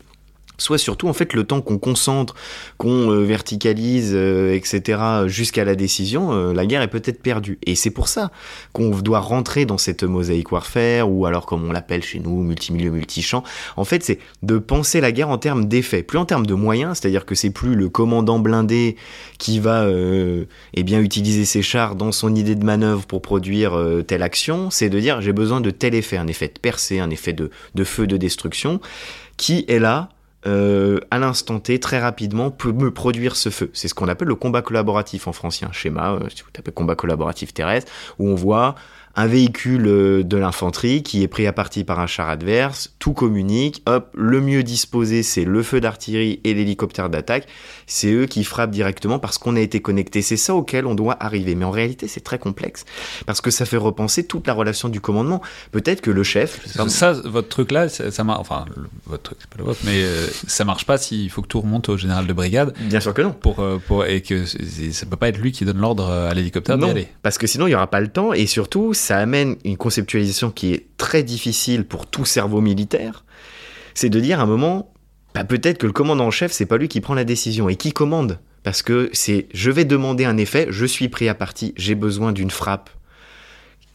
soit surtout en fait le temps qu'on concentre, qu'on euh, verticalise, euh, etc. jusqu'à la décision, euh, la guerre est peut-être perdue. Et c'est pour ça qu'on doit rentrer dans cette mosaïque warfare, ou alors comme on l'appelle chez nous, multimilieu, multichamp. En fait, c'est de penser la guerre en termes d'effets, plus en termes de moyens, c'est-à-dire que c'est plus le commandant blindé qui va eh bien utiliser ses chars dans son idée de manœuvre pour produire telle action, c'est de dire j'ai besoin de tel effet, un effet de percée, un effet de, de feu de destruction, qui est là euh, à l'instant T, très rapidement, peut me produire ce feu. C'est ce qu'on appelle le combat collaboratif en français, un schéma, euh, si vous tapez combat collaboratif terrestre, où on voit un véhicule euh, de l'infanterie qui est pris à partie par un char adverse, tout communique, hop, le mieux disposé c'est le feu d'artillerie et l'hélicoptère d'attaque, c'est eux qui frappent directement parce qu'on a été connecté, c'est ça auquel on doit arriver. Mais en réalité c'est très complexe, parce que ça fait repenser toute la relation du commandement. Peut-être que le chef... Ça, votre truc là, ça, marche, enfin, votre truc, c'est pas le vôtre, mais euh, ça marche pas s'il faut que tout remonte au général de brigade. Bien sûr que non. Pour, euh, pour, et que ça peut pas être lui qui donne l'ordre à l'hélicoptère d'y aller. parce que sinon il y aura pas le temps, et surtout ça amène une conceptualisation qui est très difficile pour tout cerveau militaire, c'est de dire à un moment, bah, peut-être que le commandant en chef, c'est pas lui qui prend la décision et qui commande? Parce que c'est je vais demander un effet, je suis pris à partie, j'ai besoin d'une frappe.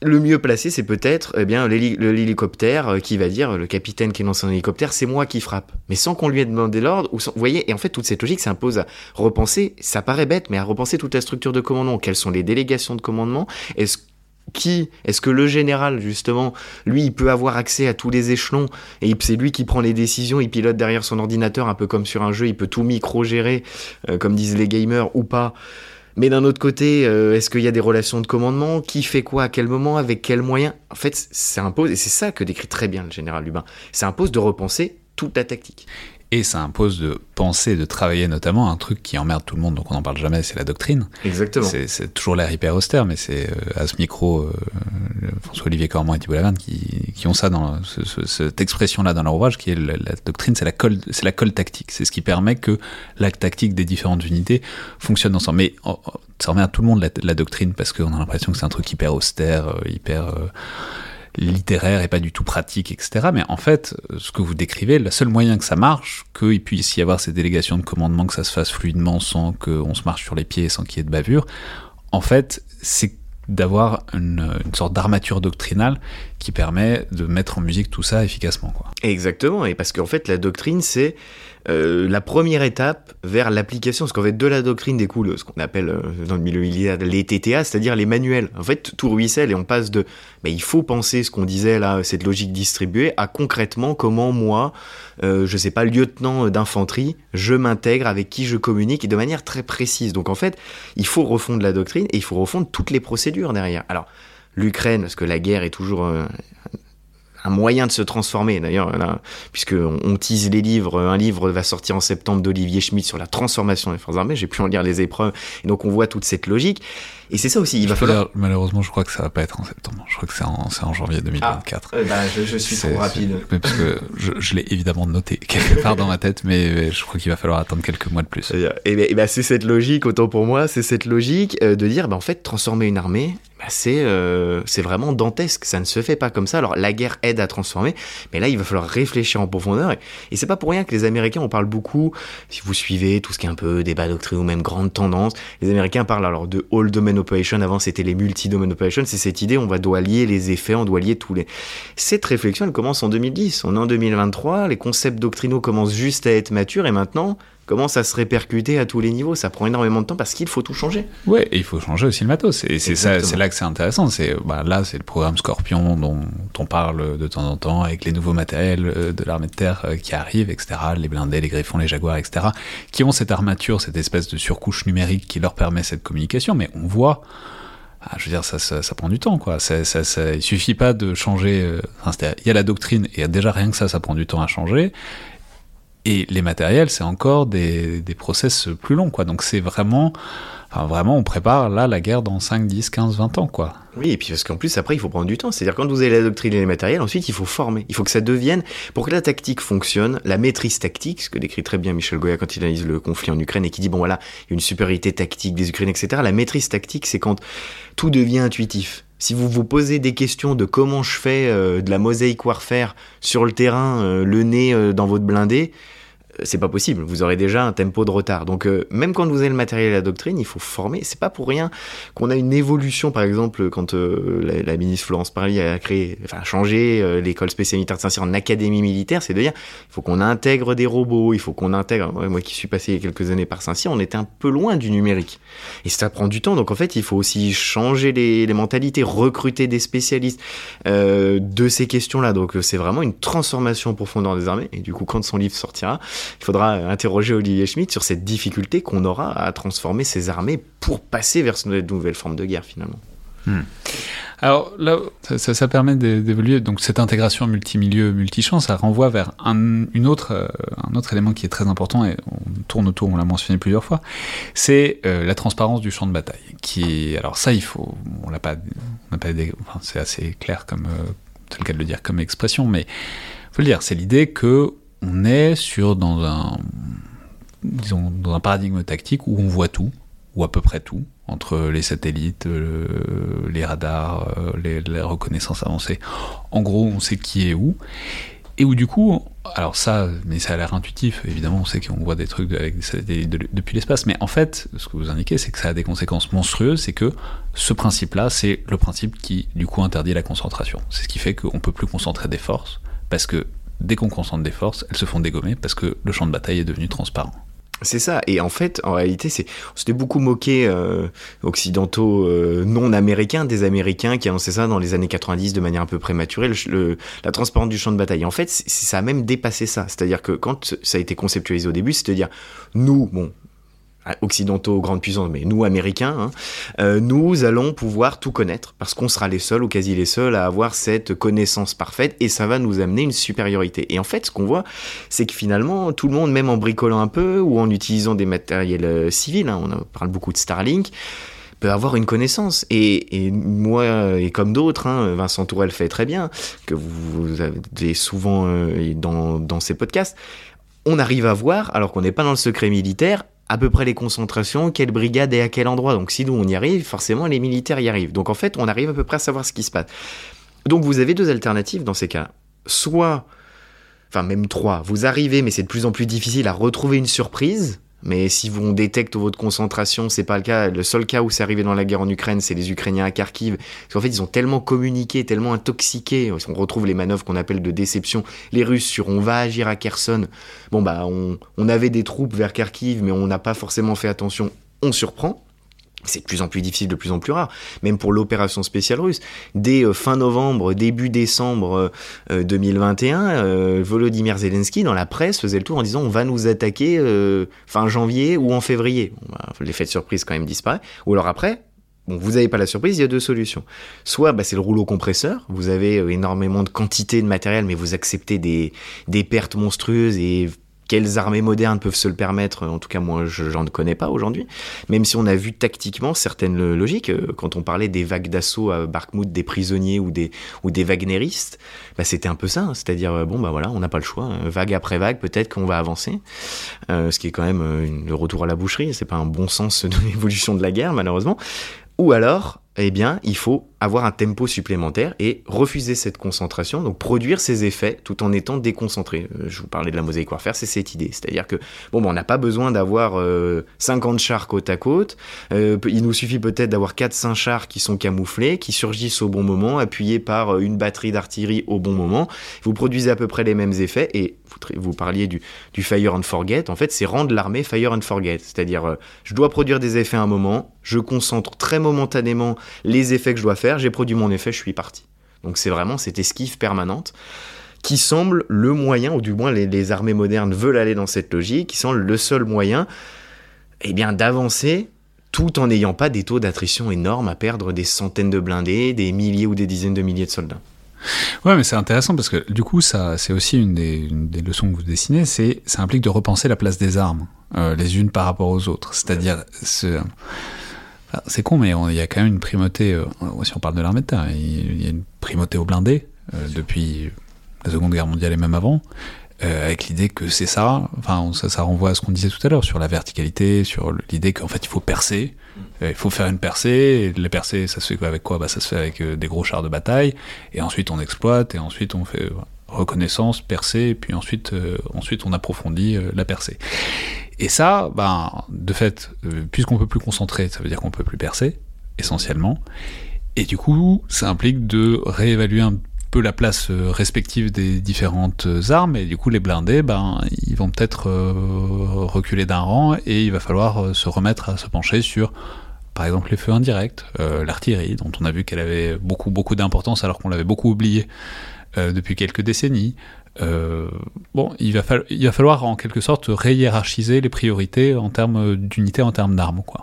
Le mieux placé, c'est peut-être eh bien l'hélicoptère euh, qui va dire le capitaine qui dans son hélicoptère, c'est moi qui frappe. Mais sans qu'on lui ait demandé l'ordre. Vous voyez, et en fait, toute cette logique s'impose à repenser, ça paraît bête, mais à repenser toute la structure de commandement. Quelles sont les délégations de commandement? Est-ce qui Est-ce que le général, justement, lui, il peut avoir accès à tous les échelons et c'est lui qui prend les décisions, il pilote derrière son ordinateur, un peu comme sur un jeu, il peut tout micro-gérer, euh, comme disent les gamers, ou pas. Mais d'un autre côté, euh, est-ce qu'il y a des relations de commandement? Qui fait quoi? À quel moment? Avec quels moyens? En fait, ça impose, et c'est ça que décrit très bien le général Lubin, ça impose de repenser toute la tactique. Et ça impose de penser, de travailler notamment un truc qui emmerde tout le monde, donc on n'en parle jamais, c'est la doctrine. Exactement. C'est toujours l'air hyper austère, mais c'est euh, à ce micro, euh, François-Olivier Cormand et Thibault Lavarne qui, qui, ont ça dans cette expression-là dans leur ouvrage, qui est la, doctrine, c'est la colle, la colle tactique. C'est ce qui permet que la tactique des différentes unités fonctionne ensemble. Mais oh, oh, ça emmerde tout le monde la, la doctrine parce qu'on a l'impression que c'est un truc hyper austère, euh, hyper littéraire et pas du tout pratique, etc. Mais en fait, ce que vous décrivez, le seul moyen que ça marche, qu'il puisse y avoir ces délégations de commandement, que ça se fasse fluidement sans qu'on se marche sur les pieds, sans qu'il y ait de bavure, en fait, c'est d'avoir une, sorte d'armature doctrinale qui permet de mettre en musique tout ça efficacement. Quoi. Exactement, et parce qu'en fait la doctrine c'est euh, la première étape vers l'application, parce qu'en fait de la doctrine découle ce qu'on appelle euh, dans le milieu militaire les TTA, c'est-à-dire les manuels. En fait tout ruisselle et on passe de mais il faut penser ce qu'on disait là, cette logique distribuée, à concrètement comment moi, euh, je sais pas, lieutenant d'infanterie, je m'intègre avec qui je communique et de manière très précise. Donc en fait il faut refondre la doctrine et il faut refondre toutes les procédures derrière. Alors l'Ukraine, parce que la guerre est toujours un moyen de se transformer. D'ailleurs, puisque on, tease les livres, un livre va sortir en septembre d'Olivier Schmitt sur la transformation des forces armées. J'ai pu en lire les épreuves, et donc on voit toute cette logique. Et c'est ça aussi. Il va falloir. Malheureusement, je crois que ça va pas être en septembre. Je crois que c'est en, en, janvier 2024. Ah, euh, bah, je, suis trop rapide. Parce que je, l'ai évidemment noté quelque part dans ma tête, mais je crois qu'il va falloir attendre quelques mois de plus. Et, eh ben, eh ben, c'est cette logique, autant pour moi, c'est cette logique euh, de dire, bah, en fait, transformer une armée, bah, c'est euh, vraiment dantesque. Ça ne se fait pas comme ça. Alors la guerre aide à transformer, mais là il va falloir réfléchir en profondeur. Et, et c'est pas pour rien que les Américains, on parle beaucoup. Si vous suivez tout ce qui est un peu débat doctrine ou même grande tendance, les Américains parlent alors de all domain operation. Avant c'était les multi domain operation. C'est cette idée, on va doit lier les effets, on doit lier tous les. Cette réflexion, elle commence en 2010. On est en 2023. Les concepts doctrinaux commencent juste à être matures et maintenant commence à se répercuter à tous les niveaux? Ça prend énormément de temps parce qu'il faut tout changer. Ouais, et il faut changer aussi le matos. Et c'est ça, c'est là que c'est intéressant. C'est bah, là, c'est le programme Scorpion dont on parle de temps en temps avec les nouveaux matériels euh, de l'armée de terre euh, qui arrivent, etc. Les blindés, les griffons, les jaguars, etc. Qui ont cette armature, cette espèce de surcouche numérique qui leur permet cette communication. Mais on voit. Ah, je veux dire, ça, ça, prend du temps, quoi. Ça, ça, il suffit pas de changer. Euh, il y a la doctrine, et déjà rien que ça, ça prend du temps à changer. Et les matériels, c'est encore des, des process plus longs, quoi. Donc c'est vraiment, enfin vraiment, on prépare là la guerre dans 5, 10, 15, 20 ans, quoi. Oui, et puis parce qu'en plus, après, il faut prendre du temps. C'est-à-dire, quand vous avez la doctrine et les matériels, ensuite, il faut former. Il faut que ça devienne, pour que la tactique fonctionne, la maîtrise tactique, ce que décrit très bien Michel Goya quand il analyse le conflit en Ukraine et qui dit, bon voilà, une supériorité tactique des Ukrainiens, etc. La maîtrise tactique, c'est quand tout devient intuitif si vous vous posez des questions de comment je fais euh, de la mosaïque warfare sur le terrain, euh, le nez euh, dans votre blindé, c'est pas possible. Vous aurez déjà un tempo de retard. Donc euh, même quand vous avez le matériel et la doctrine, il faut former. C'est pas pour rien qu'on a une évolution. Par exemple, quand euh, la, ministre Florence Parly a créé, enfin changé euh, l'école spéciale militaire de Saint-Cyr en académie militaire, c'est de dire il faut qu'on intègre des robots, il faut qu'on intègre. Moi qui suis passé il y a quelques années par Saint-Cyr, on était un peu loin du numérique. Et ça prend du temps. Donc en fait, il faut aussi changer les, mentalités, recruter des spécialistes de ces questions-là. Donc c'est vraiment une transformation en profondeur des armées. Et du coup, quand son livre sortira, il faudra interroger Olivier Schmitt sur cette difficulté qu'on aura à transformer ces armées pour passer vers cette nouvelle forme de guerre finalement. Hmm. Alors là, ça, permet d'évoluer. Donc cette intégration multimilieu, multichamp, ça renvoie vers un, une autre, euh, un autre élément qui est très important et on tourne autour, on l'a mentionné plusieurs fois. C'est euh, la transparence du champ de bataille. Qui alors ça, il faut, on l'a pas, on pas, enfin, c'est assez clair comme, euh, c'est le cas de le dire comme expression, mais faut le dire, c'est l'idée que on est sur dans un dans un paradigme tactique où on voit tout ou à peu près tout entre les satellites, les radars, euh, les, reconnaissances avancées. En gros, on sait qui est où. Et où du coup, alors ça, mais ça a l'air intuitif, évidemment, on sait qu'on voit des trucs avec des satellites depuis l'espace, mais en fait, ce que vous indiquez, c'est que ça a des conséquences monstrueuses, c'est que ce principe-là, c'est le principe qui, du coup, interdit la concentration. C'est ce qui fait qu'on peut plus concentrer des forces, parce que dès qu'on concentre des forces, elles se font dégommer parce que le champ de bataille est devenu transparent. C'est ça. Et en fait, en réalité, c'est, on s'était beaucoup moqué euh, occidentaux euh, non américains, des Américains qui annonçaient ça dans les années 90 de manière un peu prématurée, la transparence du champ de bataille. en fait, ça a même dépassé ça. C'est-à-dire que quand ça a été conceptualisé au début, c'est-à-dire nous, bon, occidentaux, grandes puissances, mais nous, Américains, hein, euh, nous allons pouvoir tout connaître, parce qu'on sera les seuls, ou quasi les seuls, à avoir cette connaissance parfaite, et ça va nous amener une supériorité. Et en fait, ce qu'on voit, c'est que finalement, tout le monde, même en bricolant un peu, ou en utilisant des matériels euh, civils, hein, on parle beaucoup de Starlink, peut avoir une connaissance. Et, moi, et comme d'autres, hein, Vincent Tourelle fait très bien, que vous, avez souvent euh, dans, dans ces podcasts, on arrive à voir, alors qu'on n'est pas dans le secret militaire, à peu près les concentrations, quelle brigade est à quel endroit. Donc si nous on y arrive, forcément les militaires y arrivent. Donc en fait, on arrive à peu près à savoir ce qui se passe. Donc vous avez deux alternatives dans ces cas. Soit, enfin même trois, vous arrivez, mais c'est de plus en plus difficile à retrouver une surprise. Mais si on détecte votre concentration, c'est pas le cas. Le seul cas où c'est arrivé dans la guerre en Ukraine, c'est les Ukrainiens à Kharkiv. Parce qu'en fait, ils ont tellement communiqué, tellement intoxiqué. On retrouve les manœuvres qu'on appelle de déception. Les Russes sur on va agir à Kherson. Bon, bah, on, on avait des troupes vers Kharkiv, mais on n'a pas forcément fait attention. On surprend. C'est de plus en plus difficile, de plus en plus rare, même pour l'opération spéciale russe. Dès euh, fin novembre, début décembre 2021, euh, euh, Volodymyr Zelensky, dans la presse, faisait le tour en disant on va nous attaquer fin janvier ou en février. Bah, l'effet de surprise quand même disparaît. Ou alors après, vous n'avez pas la surprise, il y a deux solutions. Soit bah, c'est le rouleau compresseur, vous avez énormément de quantité de matériel, mais vous acceptez des, des pertes monstrueuses et quelles armées modernes peuvent se le permettre En tout cas, moi, j'en connais pas aujourd'hui. Même si on a vu tactiquement certaines logiques, euh, quand on parlait des vagues d'assaut à Barkmout, des prisonniers ou des, ou des wagneristes, bah, c'était un peu ça. Hein. C'est-à-dire, euh, bon, bah voilà, on n'a pas le choix. Hein. Vague après vague, peut-être qu'on va avancer. Euh, ce qui est quand même le retour à la boucherie. C'est pas un bon sens de [laughs] l'évolution de la guerre, malheureusement. Ou alors, eh bien, il faut avoir un tempo supplémentaire et refuser cette concentration, donc produire ces effets tout en étant déconcentré. Euh, je vous parlais de la mosaïque warfare, c'est cette idée. C'est-à-dire que, bon, ben, on n'a pas besoin d'avoir 50 chars côte à côte, il nous suffit peut-être d'avoir 4-5 chars qui sont camouflés, qui surgissent au bon moment, appuyés par une batterie d'artillerie au bon moment. Vous produisez à peu près les mêmes effets et vous, parliez du, du, Fire and Forget. En fait, c'est rendre l'armée Fire and Forget. C'est-à-dire, euh, je dois produire des effets à un moment, je concentre très momentanément les effets que je dois faire, j'ai produit mon effet, je suis parti. Donc c'est vraiment cette esquive permanente qui semble le moyen, ou du moins les, armées modernes veulent aller dans cette logique, qui semble le seul moyen eh bien, d'avancer tout en n'ayant pas des taux d'attrition énormes à perdre des centaines de blindés, des milliers ou des dizaines de milliers de soldats. Ouais, mais c'est intéressant parce que du coup, ça, c'est aussi une des, leçons que vous dessinez, c'est ça implique de repenser la place des armes, euh, les unes par rapport aux autres. C'est-à-dire, c'est con, mais il y a quand même une primauté, euh, si on parle de l'armée de terre, il y a une primauté au blindé euh, depuis la Seconde Guerre mondiale et même avant. avec l'idée que c'est ça, enfin ça, renvoie à ce qu'on disait tout à l'heure sur la verticalité, sur l'idée qu'en fait il faut percer, euh, il faut faire une percée. Et les percées, ça se fait avec quoi? Bah, Ça se fait avec euh, des gros chars de bataille. Et ensuite, on exploite. Et ensuite, on fait reconnaissance, percée. Puis ensuite, euh, ensuite on approfondit la percée. Et ça, ben, de fait, puisqu'on peut plus concentrer, ça veut dire qu'on peut plus percer, essentiellement. Et du coup, ça implique de réévaluer un peu la place respective des différentes armes et du coup les blindés ben ils vont peut-être reculer d'un rang et il va falloir se remettre à se pencher sur par exemple les feux indirects, euh, l'artillerie, dont on a vu qu'elle avait beaucoup, beaucoup d'importance alors qu'on l'avait beaucoup oublié euh, depuis quelques décennies. Euh, bon, il va, falloir en quelque sorte réhiérarchiser les priorités en termes d'unité, en termes d'armes, quoi.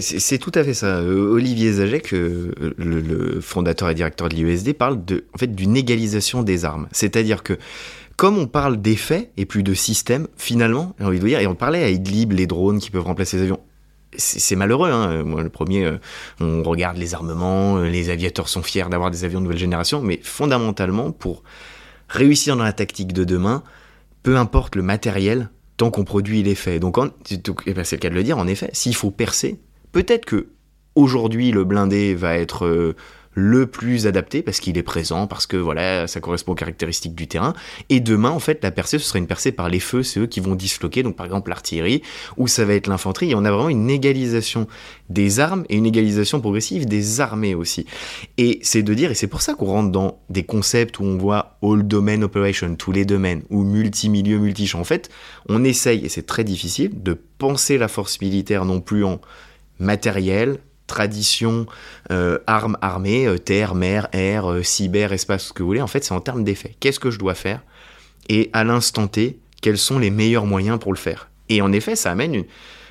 C'est tout à fait ça. Olivier Zajac, le, fondateur et directeur de l'IESD, parle en fait, d'une égalisation des armes. C'est-à-dire que comme on parle d'effets et plus de systèmes, finalement, j'ai envie de dire, et on parlait à Idlib, les drones qui peuvent remplacer les avions, c'est malheureux. Hein. Le premier, euh, on regarde les armements, euh, les aviateurs sont fiers d'avoir des avions de nouvelle génération, mais fondamentalement, pour réussir dans la tactique de demain, peu importe le matériel, tant qu'on produit l'effet. Donc, eh ben, c'est le cas de le dire, en effet, s'il faut percer, peut-être que aujourd'hui le blindé va être euh, le plus adapté parce qu'il est présent, parce que voilà, ça correspond aux caractéristiques du terrain. Et demain, en fait, la percée, ce sera une percée par les feux, c'est eux qui vont disloquer, donc par exemple l'artillerie, ou ça va être l'infanterie. Et on a vraiment une égalisation des armes et une égalisation progressive des armées aussi. Et c'est de dire, et c'est pour ça qu'on rentre dans des concepts où on voit all domain operation, tous les domaines, ou multimilieu, multichamp. En fait, on essaye, et c'est très difficile, de penser la force militaire non plus en matériel, tradition, euh, armes armées, euh, terre, mer, air, euh, cyber, espace, ce que vous voulez. En fait, c'est en termes d'effet. Qu'est-ce que je dois faire? Et à l'instant T, quels sont les meilleurs moyens pour le faire? Et en effet, ça amène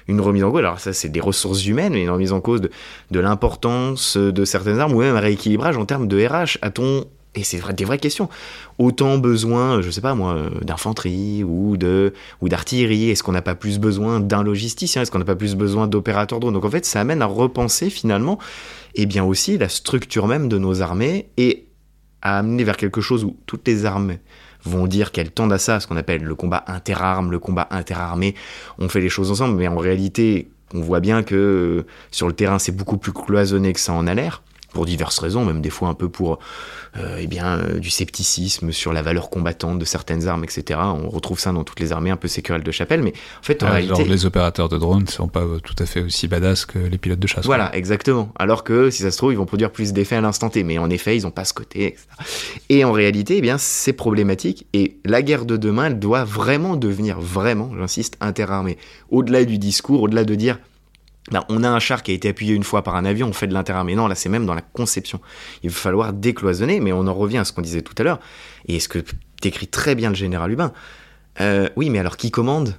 une, remise en cause. Alors ça, c'est des ressources humaines, mais une remise en cause de, de l'importance de certaines armes, ou même un rééquilibrage en termes de RH. A-t-on et c'est des vraies questions. Autant besoin, je sais pas moi, d'infanterie ou de ou d'artillerie. Est-ce qu'on n'a pas plus besoin d'un logisticien? Est-ce qu'on n'a pas plus besoin d'opérateurs drone Donc en fait, ça amène à repenser finalement, et eh bien aussi la structure même de nos armées et à amener vers quelque chose où toutes les armées vont dire qu'elles tendent à ça, ce qu'on appelle le combat interarmes, le combat interarmé. On fait les choses ensemble, mais en réalité, on voit bien que sur le terrain, c'est beaucoup plus cloisonné que ça en a l'air pour diverses raisons, même des fois un peu pour euh, eh bien, euh, du scepticisme sur la valeur combattante de certaines armes, etc. On retrouve ça dans toutes les armées un peu sécurelles de chapelle, mais en fait, en ah, réalité... les opérateurs de drones ne sont pas tout à fait aussi badass que les pilotes de chasse. Voilà, exactement. Alors que, si ça se trouve, ils vont produire plus d'effets à l'instant T, mais en effet, ils n'ont pas ce côté, etc. Et en réalité, eh bien, c'est problématique, et la guerre de demain, elle doit vraiment devenir, vraiment, j'insiste, interarmée. Au-delà du discours, au-delà de dire on a un char qui a été appuyé une fois par un avion, on fait de l'interarmée. Non, là, c'est même dans la conception. Il va falloir décloisonner, mais on en revient à ce qu'on disait tout à l'heure, et ce que décrit très bien le général Hubin. Euh, oui, mais alors qui commande?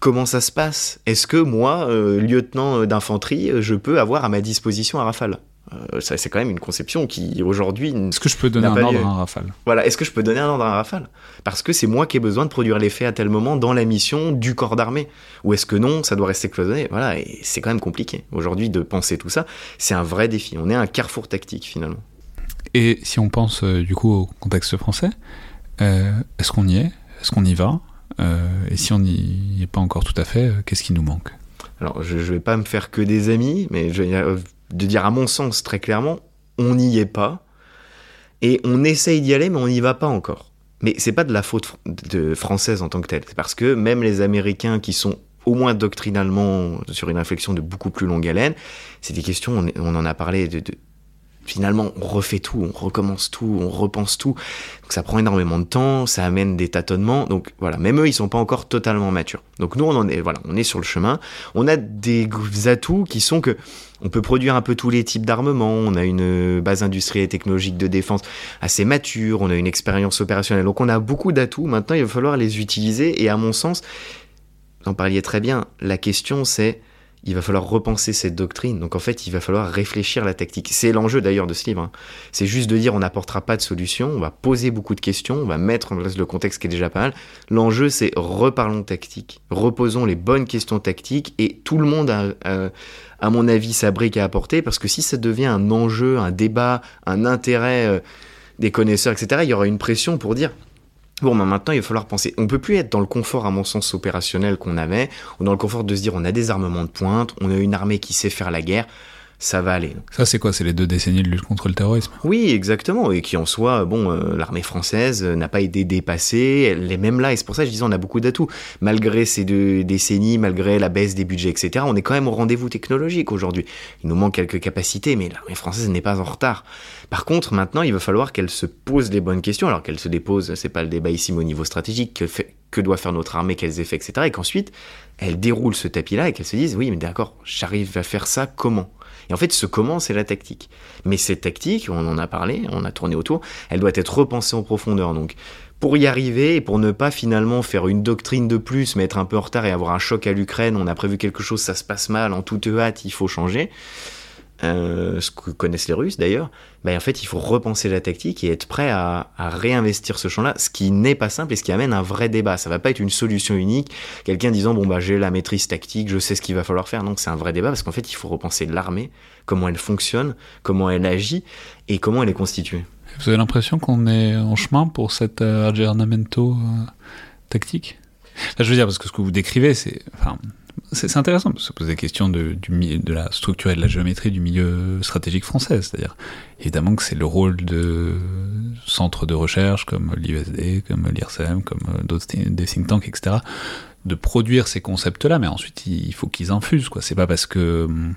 Comment ça se passe? Est-ce que moi, euh, lieutenant d'infanterie, je peux avoir à ma disposition un Rafale? Euh, c'est quand même une conception qui aujourd'hui. Est-ce que je peux donner un ordre à un rafale? Voilà, est-ce que je peux donner un ordre à un rafale? Parce que c'est moi qui ai besoin de produire l'effet à tel moment dans la mission du corps d'armée. Ou est-ce que non, ça doit rester cloisonné? Voilà, et c'est quand même compliqué. Aujourd'hui, de penser tout ça, c'est un vrai défi. On est un carrefour tactique finalement. Et si on pense euh, du coup au contexte français, euh, est-ce qu'on y est? Est-ce qu'on y va? Et si on n'y est pas encore tout à fait, qu'est-ce qui nous manque? Alors, je ne vais pas me faire que des amis, mais je, de dire à mon sens très clairement, on n'y est pas, et on essaye d'y aller, mais on n'y va pas encore. Mais c'est pas de la faute de française en tant que telle, c'est parce que même les Américains qui sont au moins doctrinalement sur une réflexion de beaucoup plus longue haleine, c'est des questions, on, en a parlé de finalement, on refait tout, on recommence tout, on repense tout. Ça prend énormément de temps, ça amène des tâtonnements. Donc voilà, même eux, ils sont pas encore totalement matures. Donc nous, on en est, voilà, on est sur le chemin. On a des atouts qui sont que on peut produire un peu tous les types d'armements. On a une base industrielle et technologique de défense assez mature. On a une expérience opérationnelle. Donc on a beaucoup d'atouts. Maintenant, il va falloir les utiliser. Et à mon sens, vous en parliez très bien. La question, c'est il va falloir repenser cette doctrine. Donc en fait, il va falloir réfléchir la tactique. C'est l'enjeu d'ailleurs de ce livre. Hein. C'est juste de dire on n'apportera pas de solution, on va poser beaucoup de questions, on va mettre en place le contexte qui est déjà pas mal. L'enjeu, c'est reparlons tactique, reposons les bonnes questions tactiques et tout le monde a, à mon avis, sa brique à apporter parce que si ça devient un enjeu, un débat, un intérêt euh, des connaisseurs, etc., il y aura une pression pour dire Bon, ben maintenant, il va falloir penser. On peut plus être dans le confort, à mon sens, opérationnel qu'on avait, ou dans le confort de se dire on a des armements de pointe, on a une armée qui sait faire la guerre ça va aller. Ça, c'est quoi? C'est les deux décennies de lutte contre le terrorisme? Oui, exactement. Et qui en soi, bon, euh, l'armée française n'a pas été dépassée, elle est même là. Et c'est pour ça que je disais, on a beaucoup d'atouts. Malgré ces deux décennies, malgré la baisse des budgets, etc., on est quand même au rendez-vous technologique aujourd'hui. Il nous manque quelques capacités, mais l'armée française n'est pas en retard. Par contre, maintenant, il va falloir qu'elle se pose les bonnes questions. Alors qu'elle se dépose, c'est pas le débat ici, mais au niveau stratégique, que, fait, que doit faire notre armée, quels effets, etc. Et qu'ensuite, elle déroule ce tapis-là et qu'elle se dise, oui, mais d'accord, j'arrive à faire ça comment? Et en fait, ce comment, c'est la tactique. Mais cette tactique, on en a parlé, on a tourné autour, elle doit être repensée en profondeur. Donc, pour y arriver et pour ne pas finalement faire une doctrine de plus, mais être un peu en retard et avoir un choc à l'Ukraine, on a prévu quelque chose, ça se passe mal, en toute hâte, il faut changer. Euh, ce que connaissent les Russes d'ailleurs, ben en fait il faut repenser la tactique et être prêt à, réinvestir ce champ-là, ce qui n'est pas simple et ce qui amène un vrai débat. Ça va pas être une solution unique, quelqu'un disant bon bah j'ai la maîtrise tactique, je sais ce qu'il va falloir faire. Non, c'est un vrai débat parce qu'en fait il faut repenser l'armée, comment elle fonctionne, comment elle agit et comment elle est constituée. Vous avez l'impression qu'on est en chemin pour cet euh, aggiornamento euh, tactique? Je veux dire parce que ce que vous décrivez, c'est c'est intéressant de se poser la question de, du, de la structure et de la géométrie du milieu stratégique français. C'est-à-dire, évidemment que c'est le rôle de centres de recherche comme l'ISD, comme l'IRSEM, comme euh, d'autres think tanks, etc., de produire ces concepts-là, mais ensuite il faut qu'ils infusent. Quoi. C'est pas parce que hum,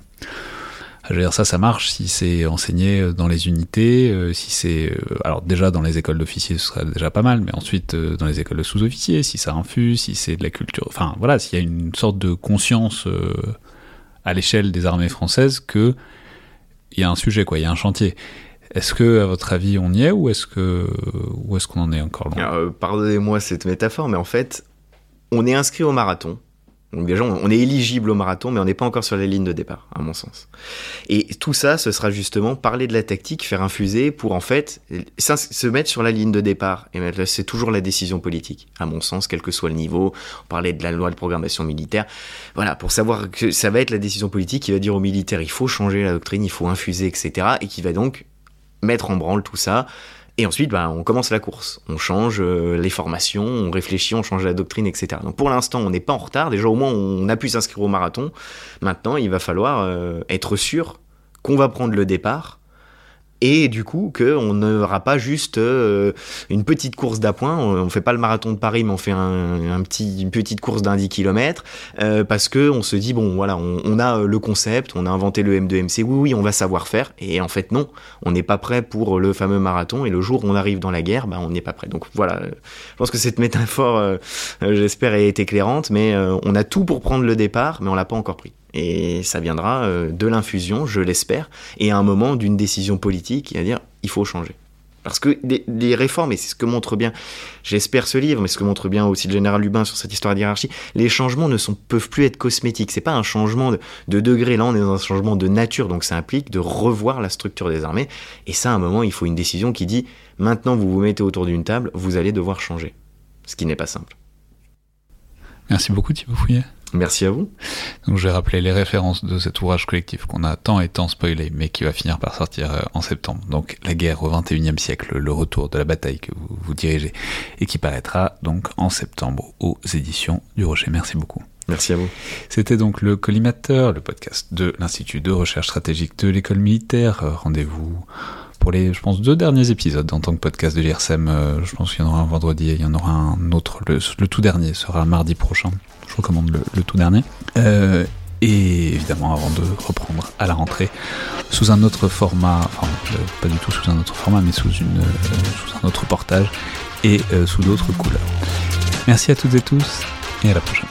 je veux dire, ça, ça marche si c'est enseigné euh, dans les unités, euh, si c'est... Euh, alors déjà, dans les écoles d'officiers, ce serait déjà pas mal, mais ensuite, dans les écoles de sous-officiers, si ça infuse, si c'est de la culture... Enfin, voilà, s'il y a une sorte de conscience à l'échelle des armées françaises que il y a un sujet, quoi, il y a un chantier. Est-ce que, à votre avis, on y est ou est-ce que, est-ce qu'on en est encore loin? Pardonnez-moi cette métaphore, mais en fait, on est inscrit au marathon. On est éligible au marathon, mais on n'est pas encore sur la ligne de départ, à mon sens. Et tout ça, ce sera justement parler de la tactique, faire infuser pour en fait se mettre sur la ligne de départ. Et c'est toujours la décision politique, à mon sens, quel que soit le niveau. On parlait de la loi de programmation militaire. Voilà, pour savoir que ça va être la décision politique qui va dire aux militaires, il faut changer la doctrine, il faut infuser, etc. Et qui va donc mettre en branle tout ça et ensuite, bah, on commence la course. On change euh, les formations, on réfléchit, on change la doctrine, etc. Donc pour l'instant, on n'est pas en retard. Déjà, au moins, on a pu s'inscrire au marathon. Maintenant, il va falloir euh, être sûr qu'on va prendre le départ et du coup qu'on n'aura pas juste euh, une petite course d'appoint, on, ne fait pas le marathon de Paris, mais on fait une petite course d'un 10 km, euh, parce que on se dit, bon voilà, on, a le concept, on a inventé le M2MC, oui, oui, on va savoir faire, et en fait non, on n'est pas prêt pour le fameux marathon, et le jour où on arrive dans la guerre, bah, on n'est pas prêt. Donc voilà, je pense que cette métaphore, euh, j'espère, est éclairante, mais on a tout pour prendre le départ, mais on l'a pas encore pris. Et ça viendra euh, de l'infusion, je l'espère, et à un moment d'une décision politique va dire il faut changer. Parce que les, réformes, et c'est ce que montre bien, j'espère ce livre, mais ce que montre bien aussi le général Lubin sur cette histoire d'hierarchie, les changements ne sont, peuvent plus être cosmétiques. C'est pas un changement de, de, degré, là on est dans un changement de nature, donc ça implique de revoir la structure des armées. Et ça, à un moment, il faut une décision qui dit maintenant vous vous mettez autour d'une table, vous allez devoir changer. Ce qui n'est pas simple. Merci beaucoup Thibaut Fouillet. Merci à vous. Donc je vais rappeler les références de cet ouvrage collectif qu'on a tant et tant spoilé, mais qui va finir par sortir euh, en septembre. Donc La guerre au XXIe siècle, le retour de la bataille que vous, vous dirigez, et qui paraîtra donc en septembre aux éditions du Rocher. Merci beaucoup. Merci à vous. C'était donc le collimateur, le podcast de l'Institut de recherche stratégique de l'école militaire. Rendez-vous pour les, je pense, deux derniers épisodes en tant que podcast de l'IRSEM. Euh, je pense qu'il y en aura un vendredi et il y en aura un autre. Le, tout dernier sera mardi prochain. Je recommande le, tout dernier. Euh, et évidemment, avant de reprendre à la rentrée, sous un autre format, enfin, euh, pas du tout sous un autre format, mais sous, une, sous un autre portage et sous d'autres couleurs. Merci à toutes et tous et à la prochaine.